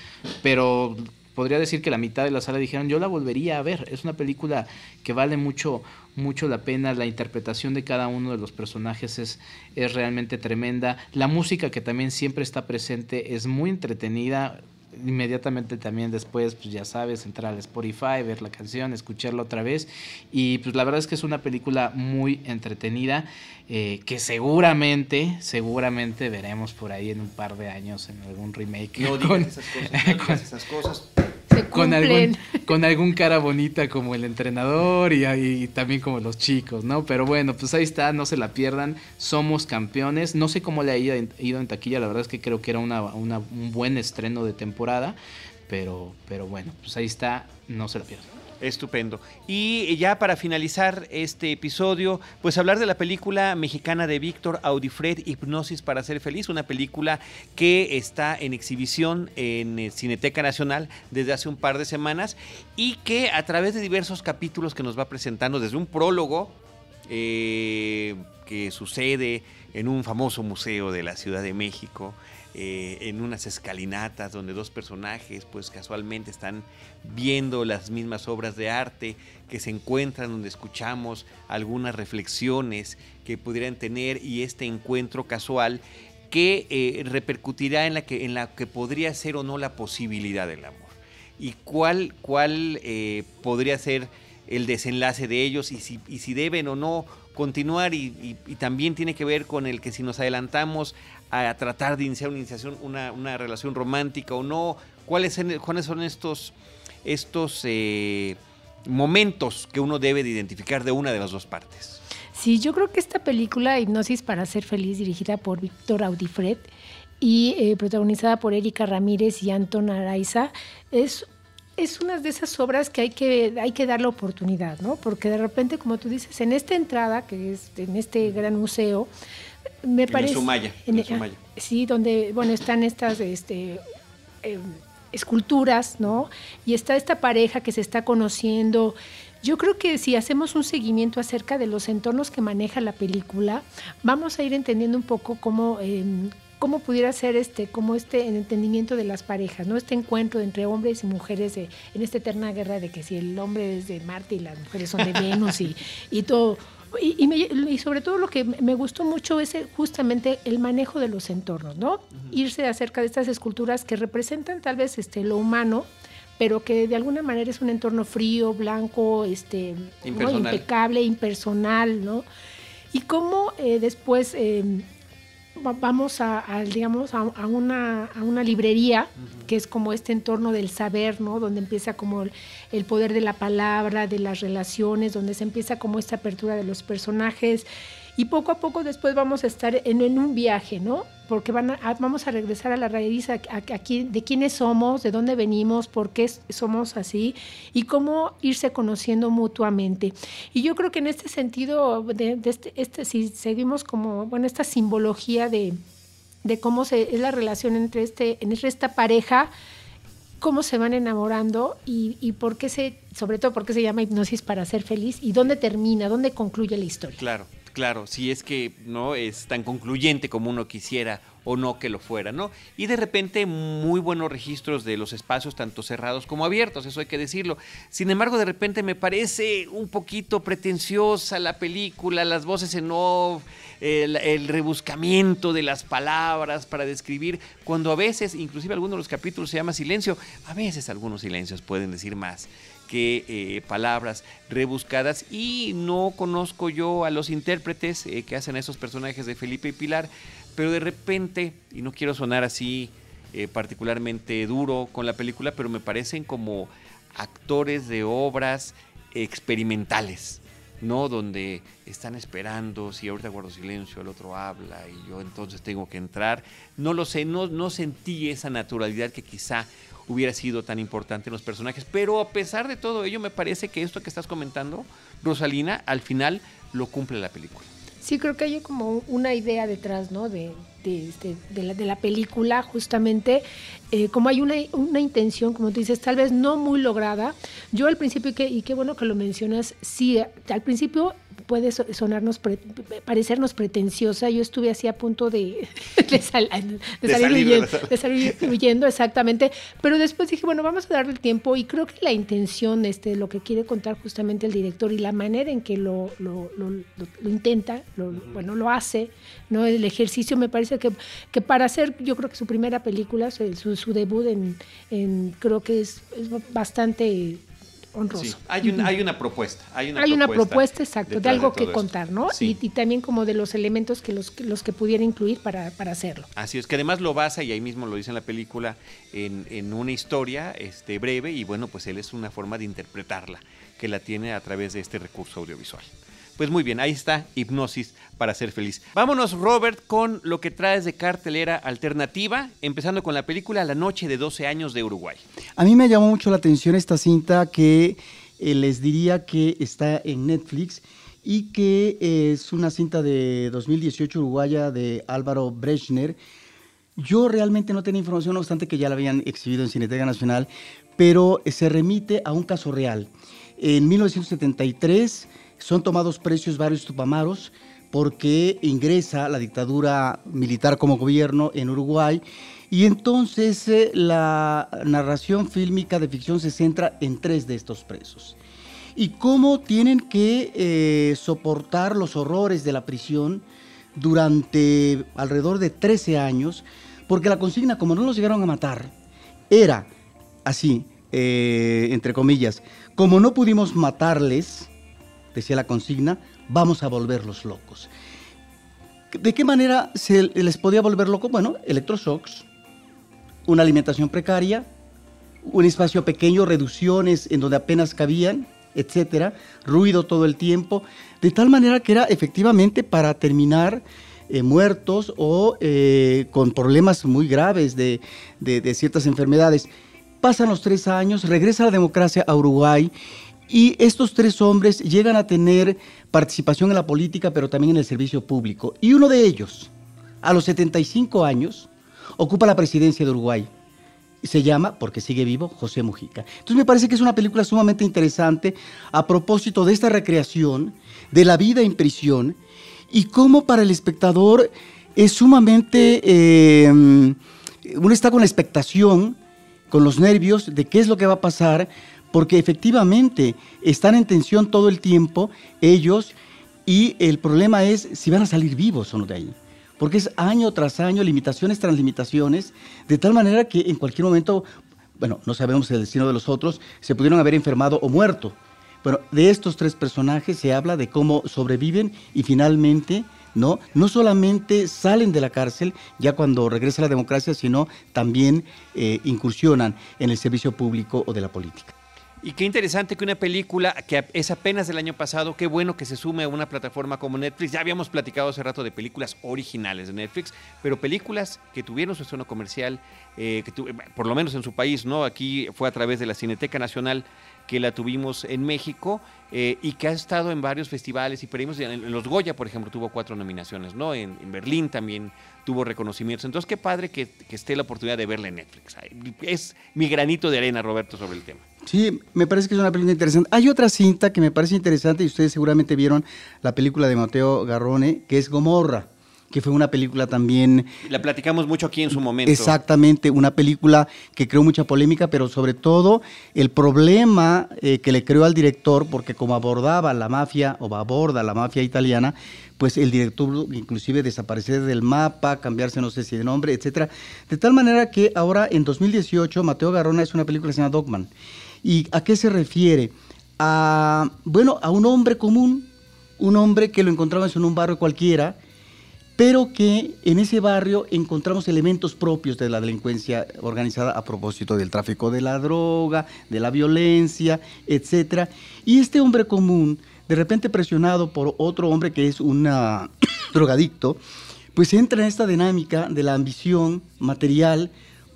Speaker 4: pero podría decir que la mitad de la sala dijeron yo la volvería a ver. Es una película que vale mucho, mucho la pena. La interpretación de cada uno de los personajes es, es realmente tremenda. La música que también siempre está presente es muy entretenida inmediatamente también después, pues ya sabes, entrar al Spotify, ver la canción, escucharla otra vez. Y pues la verdad es que es una película muy entretenida eh, que seguramente, seguramente veremos por ahí en un par de años en algún remake.
Speaker 1: No *laughs* *laughs* con, esas cosas, esas cosas *laughs*
Speaker 4: con algún, *laughs* con algún cara bonita como el entrenador y, también como los chicos, ¿no? Pero bueno, pues ahí está, no se la pierdan, somos campeones. No sé cómo le ha ido, en taquilla, la verdad es que creo que era una, un buen estreno de temporada, pero, pero bueno, pues ahí está, no se la pierdan.
Speaker 1: Estupendo. Y ya para finalizar este episodio, pues hablar de la película mexicana de Víctor Audifred, Hipnosis para ser feliz, una película que está en exhibición en Cineteca Nacional desde hace un par de semanas y que a través de diversos capítulos que nos va presentando, desde un prólogo eh, que sucede en un famoso museo de la Ciudad de México, eh, en unas escalinatas donde dos personajes pues casualmente están viendo las mismas obras de arte que se encuentran donde escuchamos algunas reflexiones que pudieran tener y este encuentro casual que eh, repercutirá en la que, en la que podría ser o no la posibilidad del amor. Y cuál, cuál eh, podría ser el desenlace de ellos y si, y si deben o no continuar y, también tiene que ver con el que si nos adelantamos a tratar de iniciar una, iniciación, una, relación romántica o no, cuáles, cuáles son estos, estos eh, momentos que uno debe de identificar de una de las dos partes.
Speaker 3: Sí, yo creo que esta película, Hipnosis para ser feliz, dirigida por Víctor Audifred y eh, protagonizada por Erika Ramírez y Anton Araiza, es es una de esas obras que hay que, hay que dar la oportunidad, ¿no? Porque de repente, como tú dices, en esta entrada, que es en este gran museo, me parece...
Speaker 1: En Sumaya, en, Sumaya.
Speaker 3: Sí, donde, bueno, están estas este, em, esculturas, ¿no? Y está esta pareja que se está conociendo. Yo creo que si hacemos un seguimiento acerca de los entornos que maneja la película, vamos a ir entendiendo un poco cómo, em, cómo pudiera ser este, como este entendimiento de las parejas, ¿no? Este encuentro entre hombres y mujeres en esta eterna guerra de que si el hombre es de Marte y las mujeres son de Venus y, y todo. Y, sobre todo lo que me gustó mucho es justamente el manejo de los entornos, ¿no? Irse acerca de estas esculturas que representan tal vez este, lo humano, pero que de alguna manera es un entorno frío, blanco, este, impecable, impersonal, ¿no? Y cómo eh, después eh, vamos a, digamos, a, una, a, una, librería, que es como este entorno del saber, ¿no? Donde empieza como el, poder de la palabra, de las relaciones, donde se empieza como esta apertura de los personajes. Y poco a poco después vamos a estar en, un viaje, ¿no? Porque van vamos a regresar a la raíz aquí, de quiénes somos, de dónde venimos, por qué somos así y cómo irse conociendo mutuamente. Y yo creo que en este sentido, de, este, este, si seguimos como, bueno, esta simbología de, de cómo se, es la relación entre, este, entre esta pareja, cómo se van enamorando y, y, por qué se, sobre todo por qué se llama hipnosis para ser feliz y dónde termina, dónde concluye la historia.
Speaker 1: Claro. Claro, si es que no es tan concluyente como uno quisiera o no que lo fuera, ¿no? Y de repente muy buenos registros de los espacios tanto cerrados como abiertos, eso hay que decirlo. Sin embargo, de repente me parece un poquito pretenciosa la película, las voces en off, el, rebuscamiento de las palabras para describir, cuando a veces, inclusive algunos de los capítulos se llama silencio, a veces algunos silencios pueden decir más eh, palabras rebuscadas y no conozco yo a los intérpretes eh, que hacen esos personajes de Felipe y Pilar, pero de repente, y no quiero sonar así eh, particularmente duro con la película, pero me parecen como actores de obras experimentales, ¿no? Donde están esperando, si ahorita guardo silencio, el otro habla y yo entonces tengo que entrar. No lo sé, no, no sentí esa naturalidad que quizá hubiera sido tan importante en los personajes. Pero a pesar de todo ello, me parece que esto que estás comentando, Rosalina, al final lo cumple la película.
Speaker 3: Sí, creo que hay como una idea detrás, ¿no? De, de, este, la, película, justamente, eh, como hay una, una, intención, como tú dices, tal vez no muy lograda. Yo al principio, y, qué bueno que lo mencionas, sí, al principio puede sonarnos, parecernos pretenciosa. Yo estuve así a punto de, salir, huyendo, exactamente. Pero después dije, bueno, vamos a darle el tiempo y creo que la intención, este, lo que quiere contar justamente el director y la manera en que lo, lo, intenta, bueno, lo hace, ¿no? El ejercicio me parece que, que para hacer, yo creo que su primera película, su, su debut en, en, creo que es, es bastante honroso.
Speaker 1: hay, hay una propuesta. Hay una,
Speaker 3: hay propuesta, una propuesta, exacto, de algo que contar, ¿no? Y, también como de los elementos que los, los que pudiera incluir para, para, hacerlo.
Speaker 1: Así es, que además lo basa, y ahí mismo lo dice en la película, en, en una historia este, breve, y bueno, pues él es una forma de interpretarla, que la tiene a través de este recurso audiovisual. Pues muy bien, ahí está Hipnosis para ser feliz. Vámonos, Robert, con lo que traes de cartelera alternativa, empezando con la película La Noche de 12 años de Uruguay.
Speaker 5: A mí me llamó mucho la atención esta cinta que eh, les diría que está en Netflix y que es una cinta de 2018 uruguaya de Álvaro Brechner. Yo realmente no tenía información, no obstante que ya la habían exhibido en Cineteca Nacional, pero se remite a un caso real. En 1973 son tomados precios varios tupamaros porque ingresa la dictadura militar como gobierno en Uruguay. Y entonces eh, la narración fílmica de ficción se centra en tres de estos presos. Y cómo tienen que eh, soportar los horrores de la prisión durante alrededor de 13 años, porque la consigna, como no los llegaron a matar, era así, eh, entre comillas, como no pudimos matarles, decía la consigna, vamos a volverlos locos. ¿De qué manera se les podía volver loco? Bueno, electroshocks, una alimentación precaria, un espacio pequeño, reducciones en donde apenas cabían, etcétera, ruido todo el tiempo, de tal manera que era efectivamente para terminar eh, muertos o eh, con problemas muy graves de, de ciertas enfermedades. Pasan los tres años, regresa la democracia a Uruguay y estos tres hombres llegan a tener participación en la política, pero también en el servicio público. Y uno de ellos, a los 75 años, ocupa la presidencia de Uruguay se llama, porque sigue vivo, José Mujica. Entonces me parece que es una película sumamente interesante a propósito de esta recreación de la vida en prisión y cómo para el espectador es sumamente, eh, uno está con la expectación, con los nervios de qué es lo que va a pasar, porque efectivamente están en tensión todo el tiempo ellos y el problema es si van a salir vivos o no de ahí porque es año tras año, limitaciones tras limitaciones, de tal manera que en cualquier momento, bueno, no sabemos el destino de los otros, se pudieron haber enfermado o muerto. Bueno, de estos tres personajes se habla de cómo sobreviven y finalmente ¿no? No solamente salen de la cárcel ya cuando regresa la democracia, sino también eh, incursionan en el servicio público o de la política.
Speaker 1: Y qué interesante que una película que es apenas del año pasado, qué bueno que se sume a una plataforma como Netflix. Ya habíamos platicado hace rato de películas originales de Netflix, pero películas que tuvieron su estreno comercial, eh, por lo menos en su país, ¿no? Aquí fue a través de la Cineteca Nacional que la tuvimos en México eh, y que ha estado en varios festivales y premios. En, los Goya, por ejemplo, tuvo cuatro nominaciones, ¿no? En, Berlín también tuvo reconocimientos. Entonces, qué padre que esté la oportunidad de verla en Netflix. Es mi granito de arena, Roberto, sobre el tema.
Speaker 5: Sí, me parece que es una película interesante. Hay otra cinta que me parece interesante y ustedes seguramente vieron la película de Mateo Garrone, que es Gomorra que fue una película también...
Speaker 1: La platicamos mucho aquí en su momento.
Speaker 5: Exactamente, una película que creó mucha polémica, pero sobre todo el problema eh, que le creó al director, porque como abordaba la mafia, o aborda la mafia italiana, pues el director inclusive desaparecer del mapa, cambiarse no sé si de nombre, etcétera. De tal manera que ahora en 2018 Mateo Garrona es una película que se llama Dogman. ¿Y a qué se refiere? A, bueno, a un hombre común, un hombre que lo encontramos en un barrio cualquiera, pero que en ese barrio encontramos elementos propios de la delincuencia organizada a propósito del tráfico de la droga, de la violencia, etc. Y este hombre común, de repente presionado por otro hombre que es un *coughs* drogadicto, pues entra en esta dinámica de la ambición material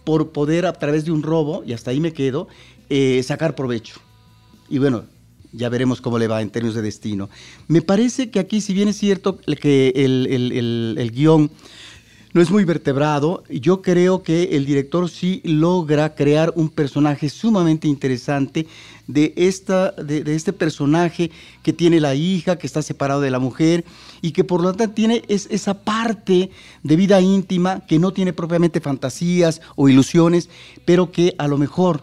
Speaker 5: por poder a través de un robo, y hasta ahí me quedo, eh, sacar provecho. Y bueno, ya veremos cómo le va en términos de destino. Me parece que aquí, si bien es cierto que el, guion no es muy vertebrado, yo creo que el director sí logra crear un personaje sumamente interesante de, esta, de, este personaje que tiene la hija, que está separado de la mujer y que por lo tanto tiene es, esa parte de vida íntima que no tiene propiamente fantasías o ilusiones, pero que a lo mejor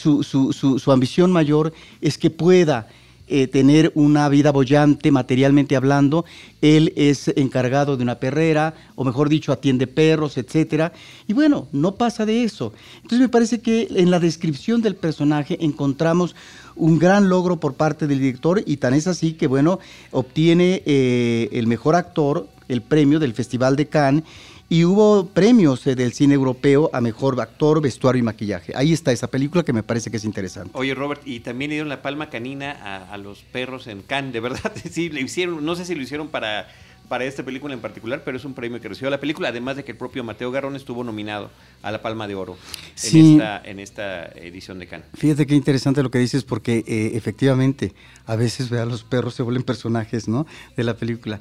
Speaker 5: su, su, su, ambición mayor es que pueda eh, tener una vida bollante materialmente hablando. Él es encargado de una perrera, o mejor dicho, atiende perros, etcétera. Y bueno, no pasa de eso. Entonces me parece que en la descripción del personaje encontramos un gran logro por parte del director y tan es así que bueno, obtiene eh, el mejor actor, el premio del Festival de Cannes y hubo premios eh, del cine europeo a mejor actor, vestuario y maquillaje. Ahí está esa película que me parece que es interesante.
Speaker 1: Oye, Robert, y también le dieron la palma canina a, los perros en Cannes, de verdad, *laughs* sí, le hicieron, no sé si lo hicieron para, para esta película en particular, pero es un premio que recibió la película, además de que el propio Mateo Garrón estuvo nominado a la Palma de Oro en, esta, en esta edición de Cannes.
Speaker 5: Fíjate qué interesante lo que dices, porque eh, efectivamente a veces vea, los perros se vuelven personajes ¿no? de la película.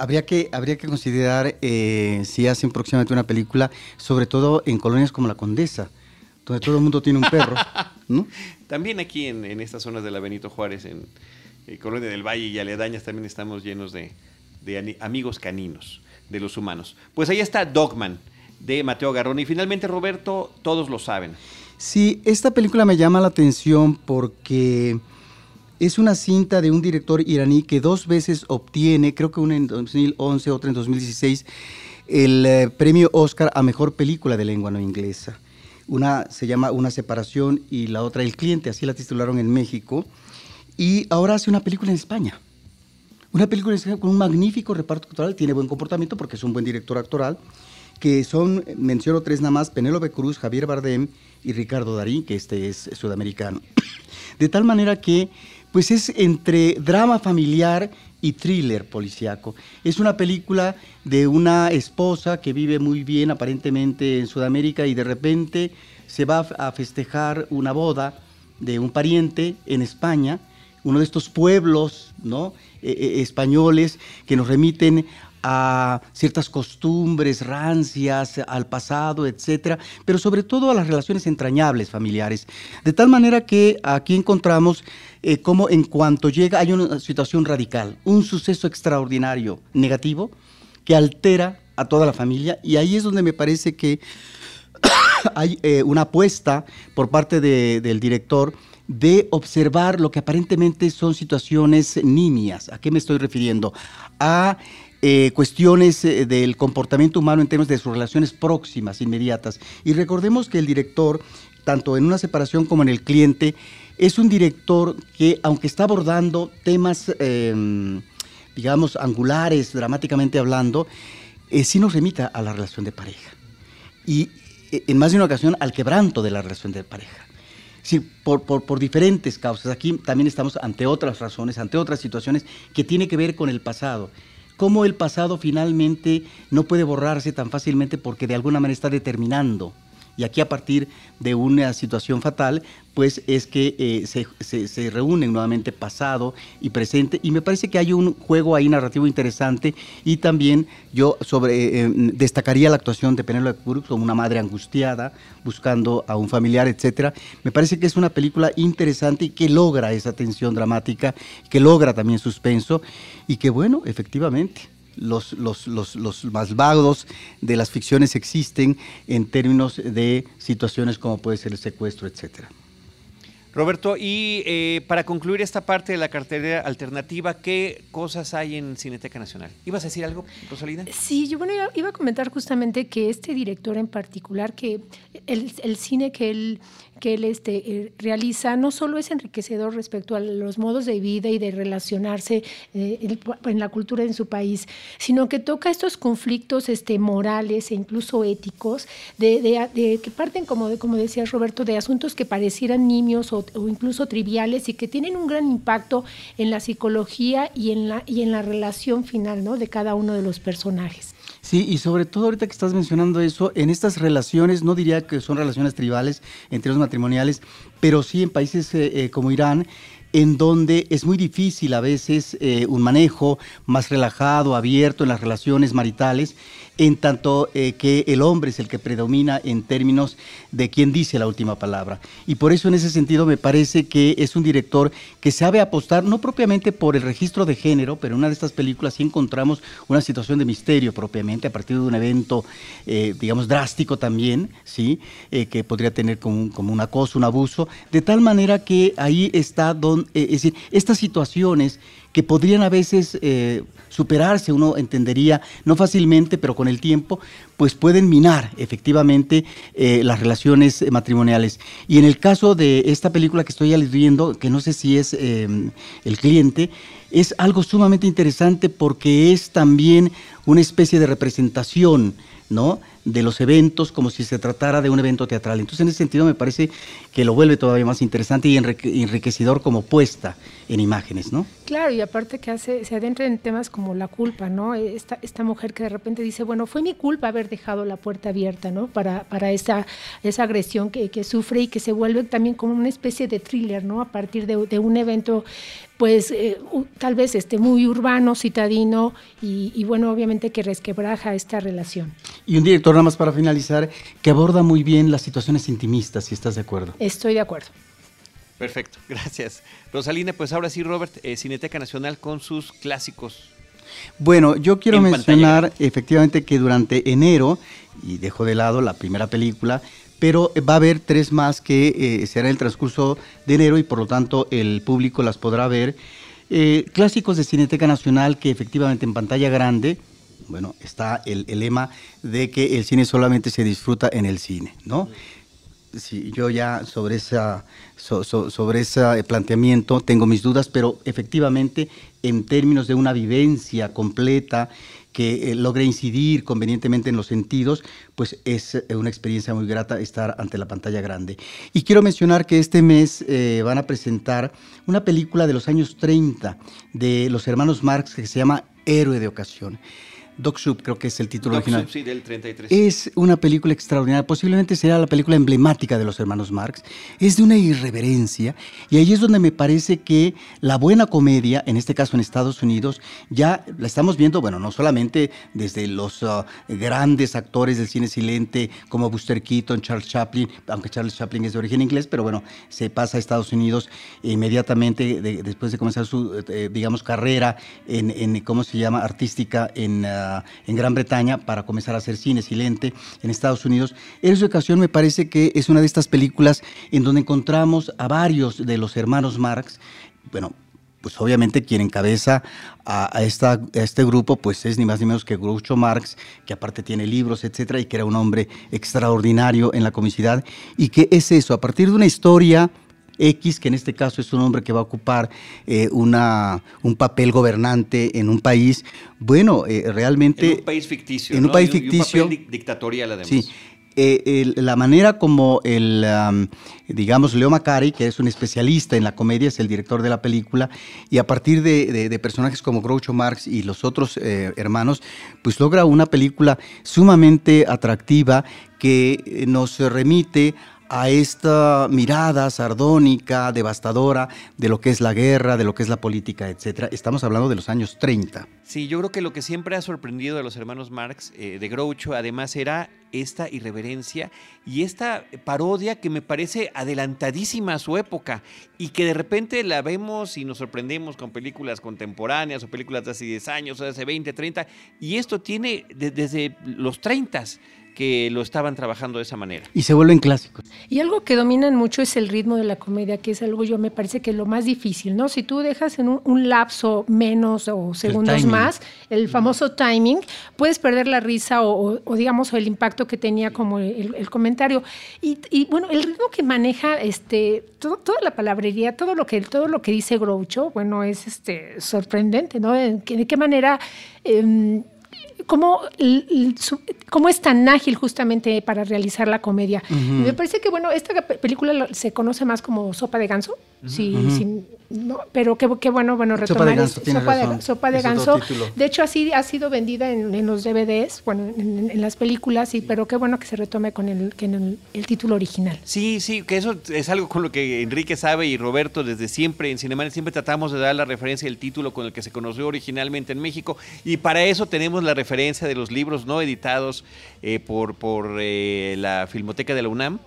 Speaker 5: Habría que, habría que considerar eh, si hacen próximamente una película, sobre todo en colonias como la Condesa, donde todo el mundo tiene un perro. *laughs* ¿no?
Speaker 1: También aquí en, estas zonas de la Benito Juárez, en, Colonia del Valle y aledañas, también estamos llenos de, de amigos caninos de los humanos. Pues ahí está Dogman de Mateo Garrón. Y finalmente, Roberto, todos lo saben.
Speaker 5: Sí, esta película me llama la atención porque es una cinta de un director iraní que dos veces obtiene, creo que una en 2011, otra en 2016, el eh, premio Oscar a Mejor Película de Lengua No Inglesa. Una se llama Una Separación y la otra El Cliente, así la titularon en México. Y ahora hace una película en España. Una película con un magnífico reparto actoral, tiene buen comportamiento porque es un buen director actoral, que son, menciono tres nada más, Penélope Cruz, Javier Bardem y Ricardo Darín, que este es sudamericano. *coughs* De tal manera que pues es entre drama familiar y thriller policiaco. Es una película de una esposa que vive muy bien aparentemente en Sudamérica y de repente se va a festejar una boda de un pariente en España, uno de estos pueblos ¿no? E, e, españoles que nos remiten a ciertas costumbres rancias, al pasado, etcétera, pero sobre todo a las relaciones entrañables familiares. De tal manera que aquí encontramos eh, cómo en cuanto llega hay una situación radical, un suceso extraordinario, negativo, que altera a toda la familia y ahí es donde me parece que *coughs* hay eh, una apuesta por parte del director de observar lo que aparentemente son situaciones nimias. ¿A qué me estoy refiriendo? A eh, cuestiones eh, del comportamiento humano en términos de sus relaciones próximas, inmediatas. Y recordemos que el director, tanto en una separación como en el cliente, es un director que, aunque está abordando temas, em, digamos, angulares, dramáticamente hablando, eh, sí nos remita a la relación de pareja. Y en más de una ocasión al quebranto de la relación de pareja. Sí, por, por, por, diferentes causas. Aquí también estamos ante otras razones, ante otras situaciones que tiene que ver con el pasado cómo el pasado finalmente no puede borrarse tan fácilmente porque de alguna manera está determinando. Y aquí a partir de una situación fatal, pues es que eh, se, reúnen nuevamente pasado y presente. Y me parece que hay un juego ahí narrativo interesante. Y también yo sobre eh, em, destacaría la actuación de Penélope Cruz como una madre angustiada, buscando a un familiar, etcétera. Me parece que es una película interesante y que logra esa tensión dramática, que logra también suspenso. Y que bueno, efectivamente los, los, los, los, más vagos de las ficciones existen en términos de situaciones como puede ser el secuestro, etcétera.
Speaker 1: Roberto, y eh, para concluir esta parte de la cartera alternativa, ¿qué cosas hay en Cineteca Nacional? ¿Ibas a decir algo, Rosalina?
Speaker 3: Sí, yo bueno, iba, a comentar justamente que este director en particular, que el, el cine que él que él este, eh, realiza no solo es enriquecedor respecto a los modos de vida y de relacionarse eh, en, la cultura en su país, sino que toca estos conflictos este, morales e incluso éticos, de, que parten, como, de, como decía Roberto, de asuntos que parecieran nimios o, incluso triviales y que tienen un gran impacto en la psicología y en la, y en la relación final ¿no? de cada uno de los personajes.
Speaker 5: Sí, y sobre todo ahorita que estás mencionando eso, en estas relaciones, no diría que son relaciones tribales entre los matrimoniales, pero sí en países eh, eh, como Irán, en donde es muy difícil a veces eh, un manejo más relajado, abierto en las relaciones maritales en tanto eh, que el hombre es el que predomina en términos de quién dice la última palabra. Y por eso en ese sentido me parece que es un director que sabe apostar, no propiamente por el registro de género, pero en una de estas películas sí encontramos una situación de misterio propiamente, a partir de un evento, eh, digamos, drástico también, ¿sí? Eh, que podría tener como un, como un acoso, un abuso, de tal manera que ahí está, don, es decir, estas situaciones que podrían a veces eh, superarse, uno entendería, no fácilmente, pero con el tiempo, pues pueden minar efectivamente eh, las relaciones matrimoniales. Y en el caso de esta película que estoy aludiendo, que no sé si es em, el cliente, es algo sumamente interesante porque es también una especie de representación, ¿no? De los eventos como si se tratara de un evento teatral. Entonces, en ese sentido, me parece que lo vuelve todavía más interesante y enriquecedor como puesta en imágenes, ¿no?
Speaker 3: Claro, y aparte que hace, se adentra en temas como la culpa, ¿no? Esta, esta mujer que de repente dice, bueno, fue mi culpa haber dejado la puerta abierta, ¿no? Para, para esa, esa agresión que, que sufre y que se vuelve también como una especie de thriller, ¿no? A partir de, de un evento pues eh, tal vez esté muy urbano, citadino y, y, bueno, obviamente que resquebraja esta relación.
Speaker 5: Y un director nada más para finalizar, que aborda muy bien las situaciones intimistas, si estás de acuerdo.
Speaker 3: Estoy de acuerdo.
Speaker 1: Perfecto, *laughs* gracias. Rosalina, pues ahora sí, Robert, eh, Cineteca Nacional con sus clásicos.
Speaker 5: Bueno, yo quiero mencionar efectivamente que durante enero, y dejo de lado la primera película, pero va a haber tres más que eh, será el transcurso de enero y por lo tanto el público las podrá ver. Eh, clásicos de Cineteca Nacional que efectivamente en pantalla grande, bueno, está el, lema de que el cine solamente se disfruta en el cine, ¿no? Sí, yo ya sobre, esa, sobre ese planteamiento tengo mis dudas, pero efectivamente en términos de una vivencia completa que eh, logre incidir convenientemente en los sentidos, pues es eh, una experiencia muy grata estar ante la pantalla grande. Y quiero mencionar que este mes eh, van a presentar una película de los años 30 de los hermanos Marx que se llama Héroe de Ocasión. Dog Soup, creo que es el título
Speaker 1: Dog
Speaker 5: original.
Speaker 1: Soup, sí, del 33.
Speaker 5: Es una película extraordinaria, posiblemente será la película emblemática de los hermanos Marx. Es de una irreverencia y ahí es donde me parece que la buena comedia, en este caso en Estados Unidos, ya la estamos viendo, bueno, no solamente desde los uh, grandes actores del cine silente como Buster Keaton, Charles Chaplin, aunque Charles Chaplin es de origen inglés, pero bueno, se pasa a Estados Unidos inmediatamente después de comenzar su, eh, digamos, carrera en, en, ¿cómo se llama?, artística en... Uh, en Gran Bretaña para comenzar a hacer cine silente en Estados Unidos. En esa ocasión me parece que es una de estas películas en donde encontramos a varios de los hermanos Marx, bueno, pues obviamente quien encabeza a, esta, este grupo pues es ni más ni menos que Groucho Marx, que aparte tiene libros, etcétera, y que era un hombre extraordinario en la comicidad. ¿Y qué es eso? A partir de una historia X, que en este caso es un hombre que va a ocupar eh, una, un papel gobernante en un país, bueno, eh, realmente...
Speaker 1: En un país ficticio.
Speaker 5: En un país ficticio.
Speaker 1: un papel dictatorial además.
Speaker 5: Sí. Eh, la manera como el, digamos, Leo Macari, que es un especialista en la comedia, es el director de la película, y a partir de, personajes como Groucho Marx y los otros hermanos, pues logra una película sumamente atractiva que nos remite a esta mirada sardónica, devastadora de lo que es la guerra, de lo que es la política, etcétera. Estamos hablando de los años 30.
Speaker 1: Sí, yo creo que lo que siempre ha sorprendido a los hermanos Marx eh, de Groucho, además, era esta irreverencia y esta parodia que me parece adelantadísima a su época y que de repente la vemos y nos sorprendemos con películas contemporáneas o películas de hace 10 años o de hace 20, 30, y esto tiene desde los 30 que lo estaban trabajando de esa manera.
Speaker 5: Y se vuelven clásicos.
Speaker 3: Y algo que dominan mucho es el ritmo de la comedia, que es algo yo me parece que lo más difícil, ¿no? Si tú dejas en un, lapso menos o segundos más, el famoso timing, puedes perder la risa o, digamos el impacto que tenía como el, comentario. Y, bueno, el ritmo que maneja este, toda la palabrería, todo lo que, todo lo que dice Groucho, bueno, es este, sorprendente, ¿no? ¿De qué, manera... Em, cómo, cómo es tan ágil justamente para realizar la comedia. Me parece que, bueno, esta película se conoce más como Sopa de Ganso, sí, no, pero qué, bueno, bueno, retomar
Speaker 5: sopa de ganso,
Speaker 3: sopa, de, sopa de ganso. De hecho, así ha sido vendida en, los DVDs, bueno, en, las películas, y, pero qué bueno que se retome con el, el, título original.
Speaker 1: Sí, sí, que eso es algo con lo que Enrique sabe y Roberto desde siempre en Cinema siempre tratamos de dar la referencia del título con el que se conoció originalmente en México, y para eso tenemos la referencia de los libros no editados eh, por, por eh, la Filmoteca de la UNAM.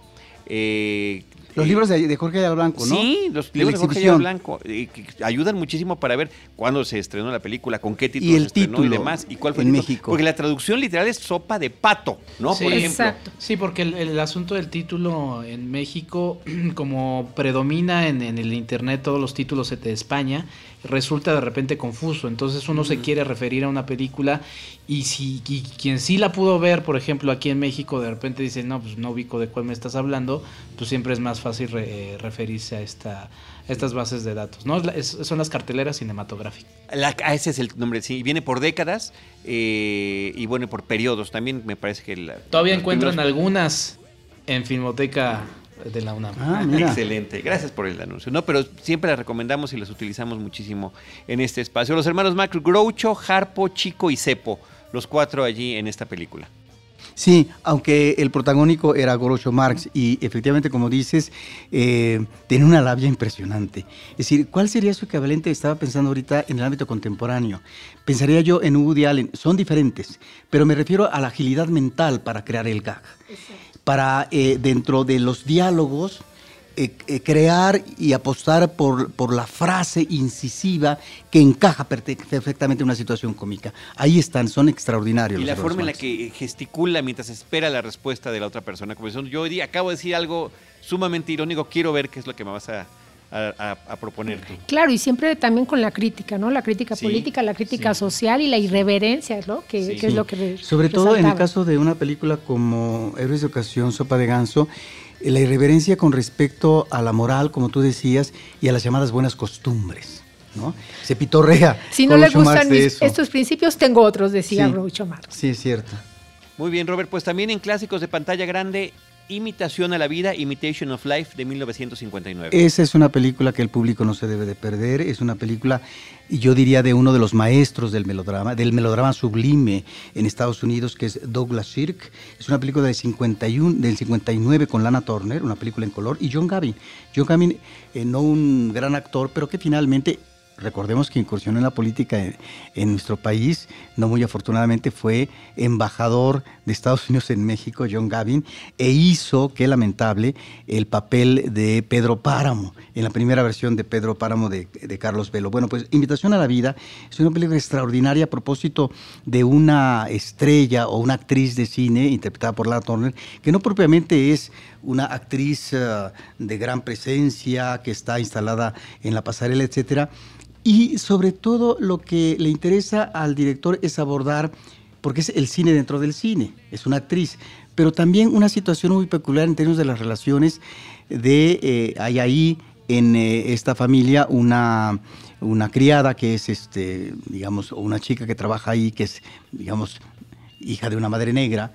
Speaker 5: Eh, los libros de, Jorge Ayala Blanco, ¿no?
Speaker 1: Sí, los libros de, Jorge Ayala Blanco. que ayudan muchísimo para ver cuándo se estrenó la película, con qué título
Speaker 5: y el
Speaker 1: se estrenó
Speaker 5: título
Speaker 1: y demás. Y cuál fue
Speaker 5: en
Speaker 1: el
Speaker 5: México.
Speaker 1: Porque la traducción literal es sopa de pato, ¿no?
Speaker 4: Sí,
Speaker 1: Por ejemplo.
Speaker 3: Exacto.
Speaker 4: Sí, porque el, asunto del título en México, *clears throat* como predomina en, en, el internet todos los títulos de España, resulta de repente confuso. Entonces uno se quiere referir a una película y si quien sí la pudo ver, por ejemplo, aquí en México, de repente dice, no, pues no ubico de cuál me estás hablando, pues siempre es más fácil eh, referirse a esta estas bases de datos, ¿no? son las carteleras cinematográficas.
Speaker 1: La, ah, ese es el nombre, sí, viene por décadas eh, y bueno, por periodos. También me parece que...
Speaker 4: Todavía encuentran algunas en Filmoteca de la UNAM.
Speaker 1: Ah, Excelente, gracias por el anuncio. No, pero siempre las recomendamos y las utilizamos muchísimo en este espacio. Los hermanos Mac, Groucho, Harpo, Chico y Cepo, los cuatro allí en esta película.
Speaker 5: Sí, aunque el protagónico era Groucho Marx y efectivamente, como dices, eh, tiene una labia impresionante. Es decir, ¿cuál sería su equivalente? Estaba pensando ahorita en el ámbito contemporáneo. Pensaría yo en Woody Allen. Son diferentes, pero me refiero a la agilidad mental para crear el gag para eh, dentro de los diálogos eh, eh, crear y apostar por, por la frase incisiva que encaja perfectamente en una situación cómica. Ahí están, son extraordinarios.
Speaker 1: Y
Speaker 5: la
Speaker 1: forma en la que gesticula mientras espera la respuesta de la otra persona. Como yo hoy acabo de decir algo sumamente irónico, quiero ver qué es lo que me vas a, a, proponer
Speaker 3: Claro, y siempre también con la crítica, ¿no? La crítica política, la crítica social y la irreverencia, ¿no? Que, es lo que
Speaker 5: Sobre todo en el caso de una película como Héroes de Ocasión, Sopa de Ganso, la irreverencia con respecto a la moral, como tú decías, y a las llamadas buenas costumbres. ¿no? Se pitorrea.
Speaker 3: Si no le gustan estos principios, tengo otros, decía sí, Groucho Marx.
Speaker 5: Sí, es cierto.
Speaker 1: Muy bien, Robert. Pues también en clásicos de pantalla grande, Imitación a la vida, Imitation of Life de 1959.
Speaker 5: Esa es una película que el público no se debe de perder. Es una película, yo diría, de uno de los maestros del melodrama, del melodrama sublime en Estados Unidos, que es Douglas Sirk. Es una película del, 51, del 59 con Lana Turner, una película en color, y John Gavin. John Gavin, eh, no un gran actor, pero que finalmente Recordemos que incursionó en la política en, nuestro país, no muy afortunadamente fue embajador de Estados Unidos en México, John Gavin, e hizo, qué lamentable, el papel de Pedro Páramo, en la primera versión de Pedro Páramo de, Carlos Velo. Bueno, pues Invitación a la Vida es una película extraordinaria a propósito de una estrella o una actriz de cine interpretada por Lara Turner, que no propiamente es una actriz eh, de gran presencia, que está instalada en la pasarela, etcétera, y sobre todo lo que le interesa al director es abordar, porque es el cine dentro del cine, es una actriz, pero también una situación muy peculiar en términos de las relaciones de, eh, hay ahí en eh, esta familia una, una criada que es, este, digamos, una chica que trabaja ahí, que es, digamos, hija de una madre negra,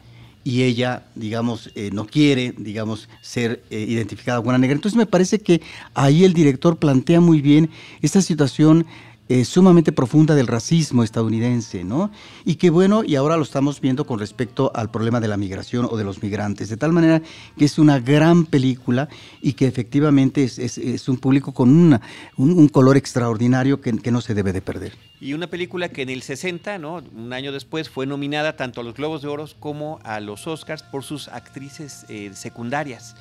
Speaker 5: y ella, digamos, eh, no quiere, digamos, ser eh, identificada como una negra. Entonces me parece que ahí el director plantea muy bien esta situación eh, sumamente profunda del racismo estadounidense, ¿no? Y que bueno, y ahora lo estamos viendo con respecto al problema de la migración o de los migrantes, de tal manera que es una gran película y que efectivamente es, un público con una, un, color extraordinario que, no se debe de perder.
Speaker 1: Y una película que en el 60, ¿no? un año después, fue nominada tanto a los Globos de Oro como a los Oscars por sus actrices eh, secundarias.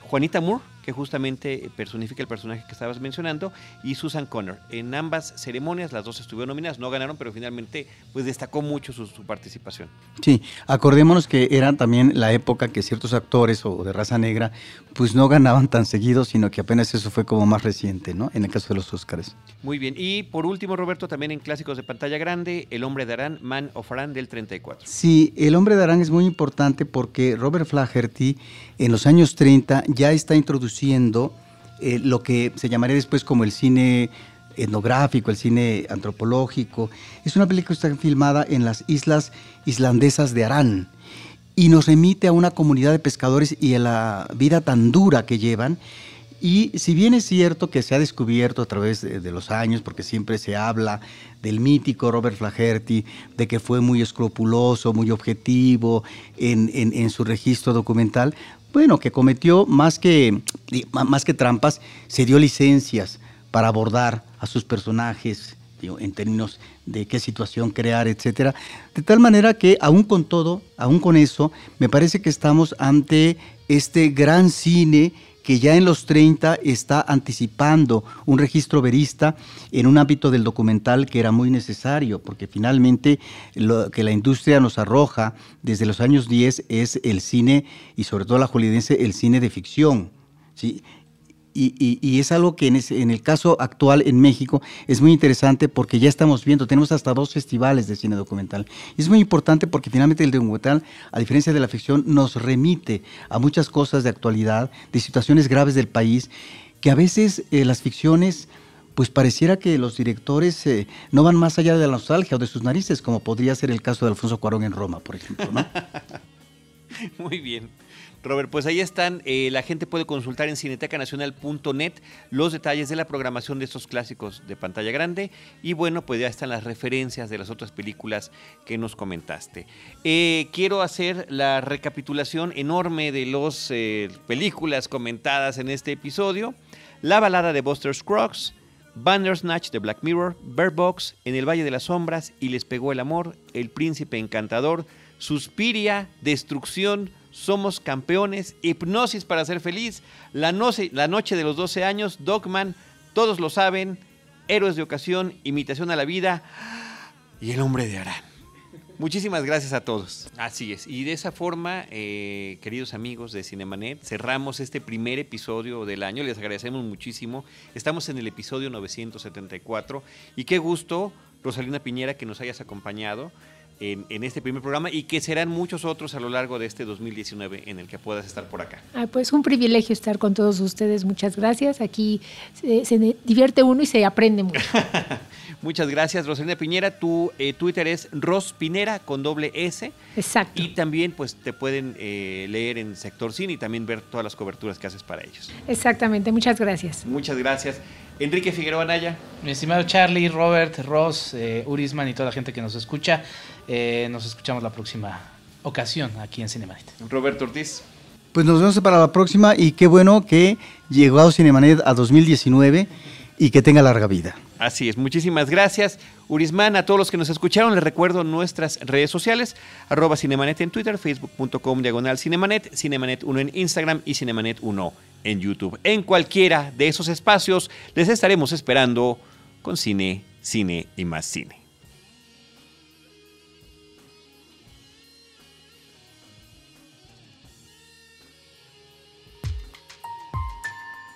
Speaker 1: Juanita Moore, que justamente personifica el personaje que estabas mencionando, y Susan Connor. En ambas ceremonias las dos estuvieron nominadas, no ganaron, pero finalmente pues destacó mucho su, participación.
Speaker 5: Sí, acordémonos que era también la época que ciertos actores o de raza negra pues no ganaban tan seguido, sino que apenas eso fue como más reciente, ¿no? En el caso de los Óscares.
Speaker 1: Muy bien, y por último, Roberto, también en clásicos de pantalla grande, El hombre de Arán, Man of Arán del 34.
Speaker 5: Sí, El hombre de Arán es muy importante porque Robert Flaherty en los años 30 ya está introduciendo eh, lo que se llamaría después como el cine etnográfico, el cine antropológico. Es una película que está filmada en las islas islandesas de Arán y nos remite a una comunidad de pescadores y a la vida tan dura que llevan. Y si bien es cierto que se ha descubierto a través de, los años, porque siempre se habla del mítico Robert Flaherty, de que fue muy escrupuloso, muy objetivo en, en su registro documental, bueno, que cometió más que, más que trampas, se dio licencias para abordar a sus personajes en términos de qué situación crear, etcétera. De tal manera que, aún con todo, aún con eso, me parece que estamos ante este gran cine que ya en los 30 está anticipando un registro verista en un ámbito del documental que era muy necesario, porque finalmente lo que la industria nos arroja desde los años 10 es el cine, y sobre todo la holidense, el cine de ficción. ¿sí? Y, es algo que en, el caso actual en México es muy interesante porque ya estamos viendo, tenemos hasta dos festivales de cine documental. Y es muy importante porque finalmente el documental, a diferencia de la ficción, nos remite a muchas cosas de actualidad, de situaciones graves del país, que a veces eh, las ficciones pues pareciera que los directores eh, no van más allá de la nostalgia o de sus narices, como podría ser el caso de Alfonso Cuarón en Roma, por ejemplo. *laughs*
Speaker 1: Muy bien. Robert, pues ahí están. Eh, la gente puede consultar en cinetecanacional.net los detalles de la programación de estos clásicos de pantalla grande. Y bueno, pues ya están las referencias de las otras películas que nos comentaste. Eh, quiero hacer la recapitulación enorme de las eh, películas comentadas en este episodio. La balada de Buster Scruggs, Bandersnatch de Black Mirror, Bird Box, En el Valle de las Sombras y Les Pegó el Amor, El Príncipe Encantador, Suspiria, Destrucción, Somos Campeones, Hipnosis para ser feliz, La, noche, de los 12 años, Dogman, Todos lo saben, Héroes de ocasión, Imitación a la vida y El hombre de Arán. Muchísimas gracias a todos. Así es. Y de esa forma, eh, queridos amigos de Cinemanet, cerramos este primer episodio del año. Les agradecemos muchísimo. Estamos en el episodio 974. Y qué gusto, Rosalina Piñera, que nos hayas acompañado en, este primer programa y que serán muchos otros a lo largo de este 2019 en el que puedas estar por acá.
Speaker 3: pues un privilegio estar con todos ustedes. Muchas gracias. Aquí se, divierte uno y se aprende mucho. *laughs*
Speaker 1: Muchas gracias, Rosalina Piñera. Tu eh, Twitter es Rospinera con doble S.
Speaker 3: Exacto.
Speaker 1: Y también pues te pueden eh, leer en Sector Cine y también ver todas las coberturas que haces para ellos.
Speaker 3: Exactamente. Muchas gracias.
Speaker 1: Muchas gracias. Enrique Figueroa Naya.
Speaker 4: Mi estimado Charlie, Robert, Ross, eh, Urisman y toda la gente que nos escucha. Eh, nos escuchamos la próxima ocasión aquí en Cinemanet.
Speaker 1: Roberto Ortiz.
Speaker 5: Pues nos vemos para la próxima y qué bueno que llegó a Cinemanet a 2019 y que tenga larga vida.
Speaker 1: Así es, muchísimas gracias. Urisman, a todos los que nos escucharon, les recuerdo nuestras redes sociales, arroba Cinemanet en Twitter, facebook.com diagonal Cinemanet, Cinemanet 1 en Instagram y Cinemanet 1 en YouTube. En cualquiera de esos espacios les estaremos esperando con cine, cine y más cine.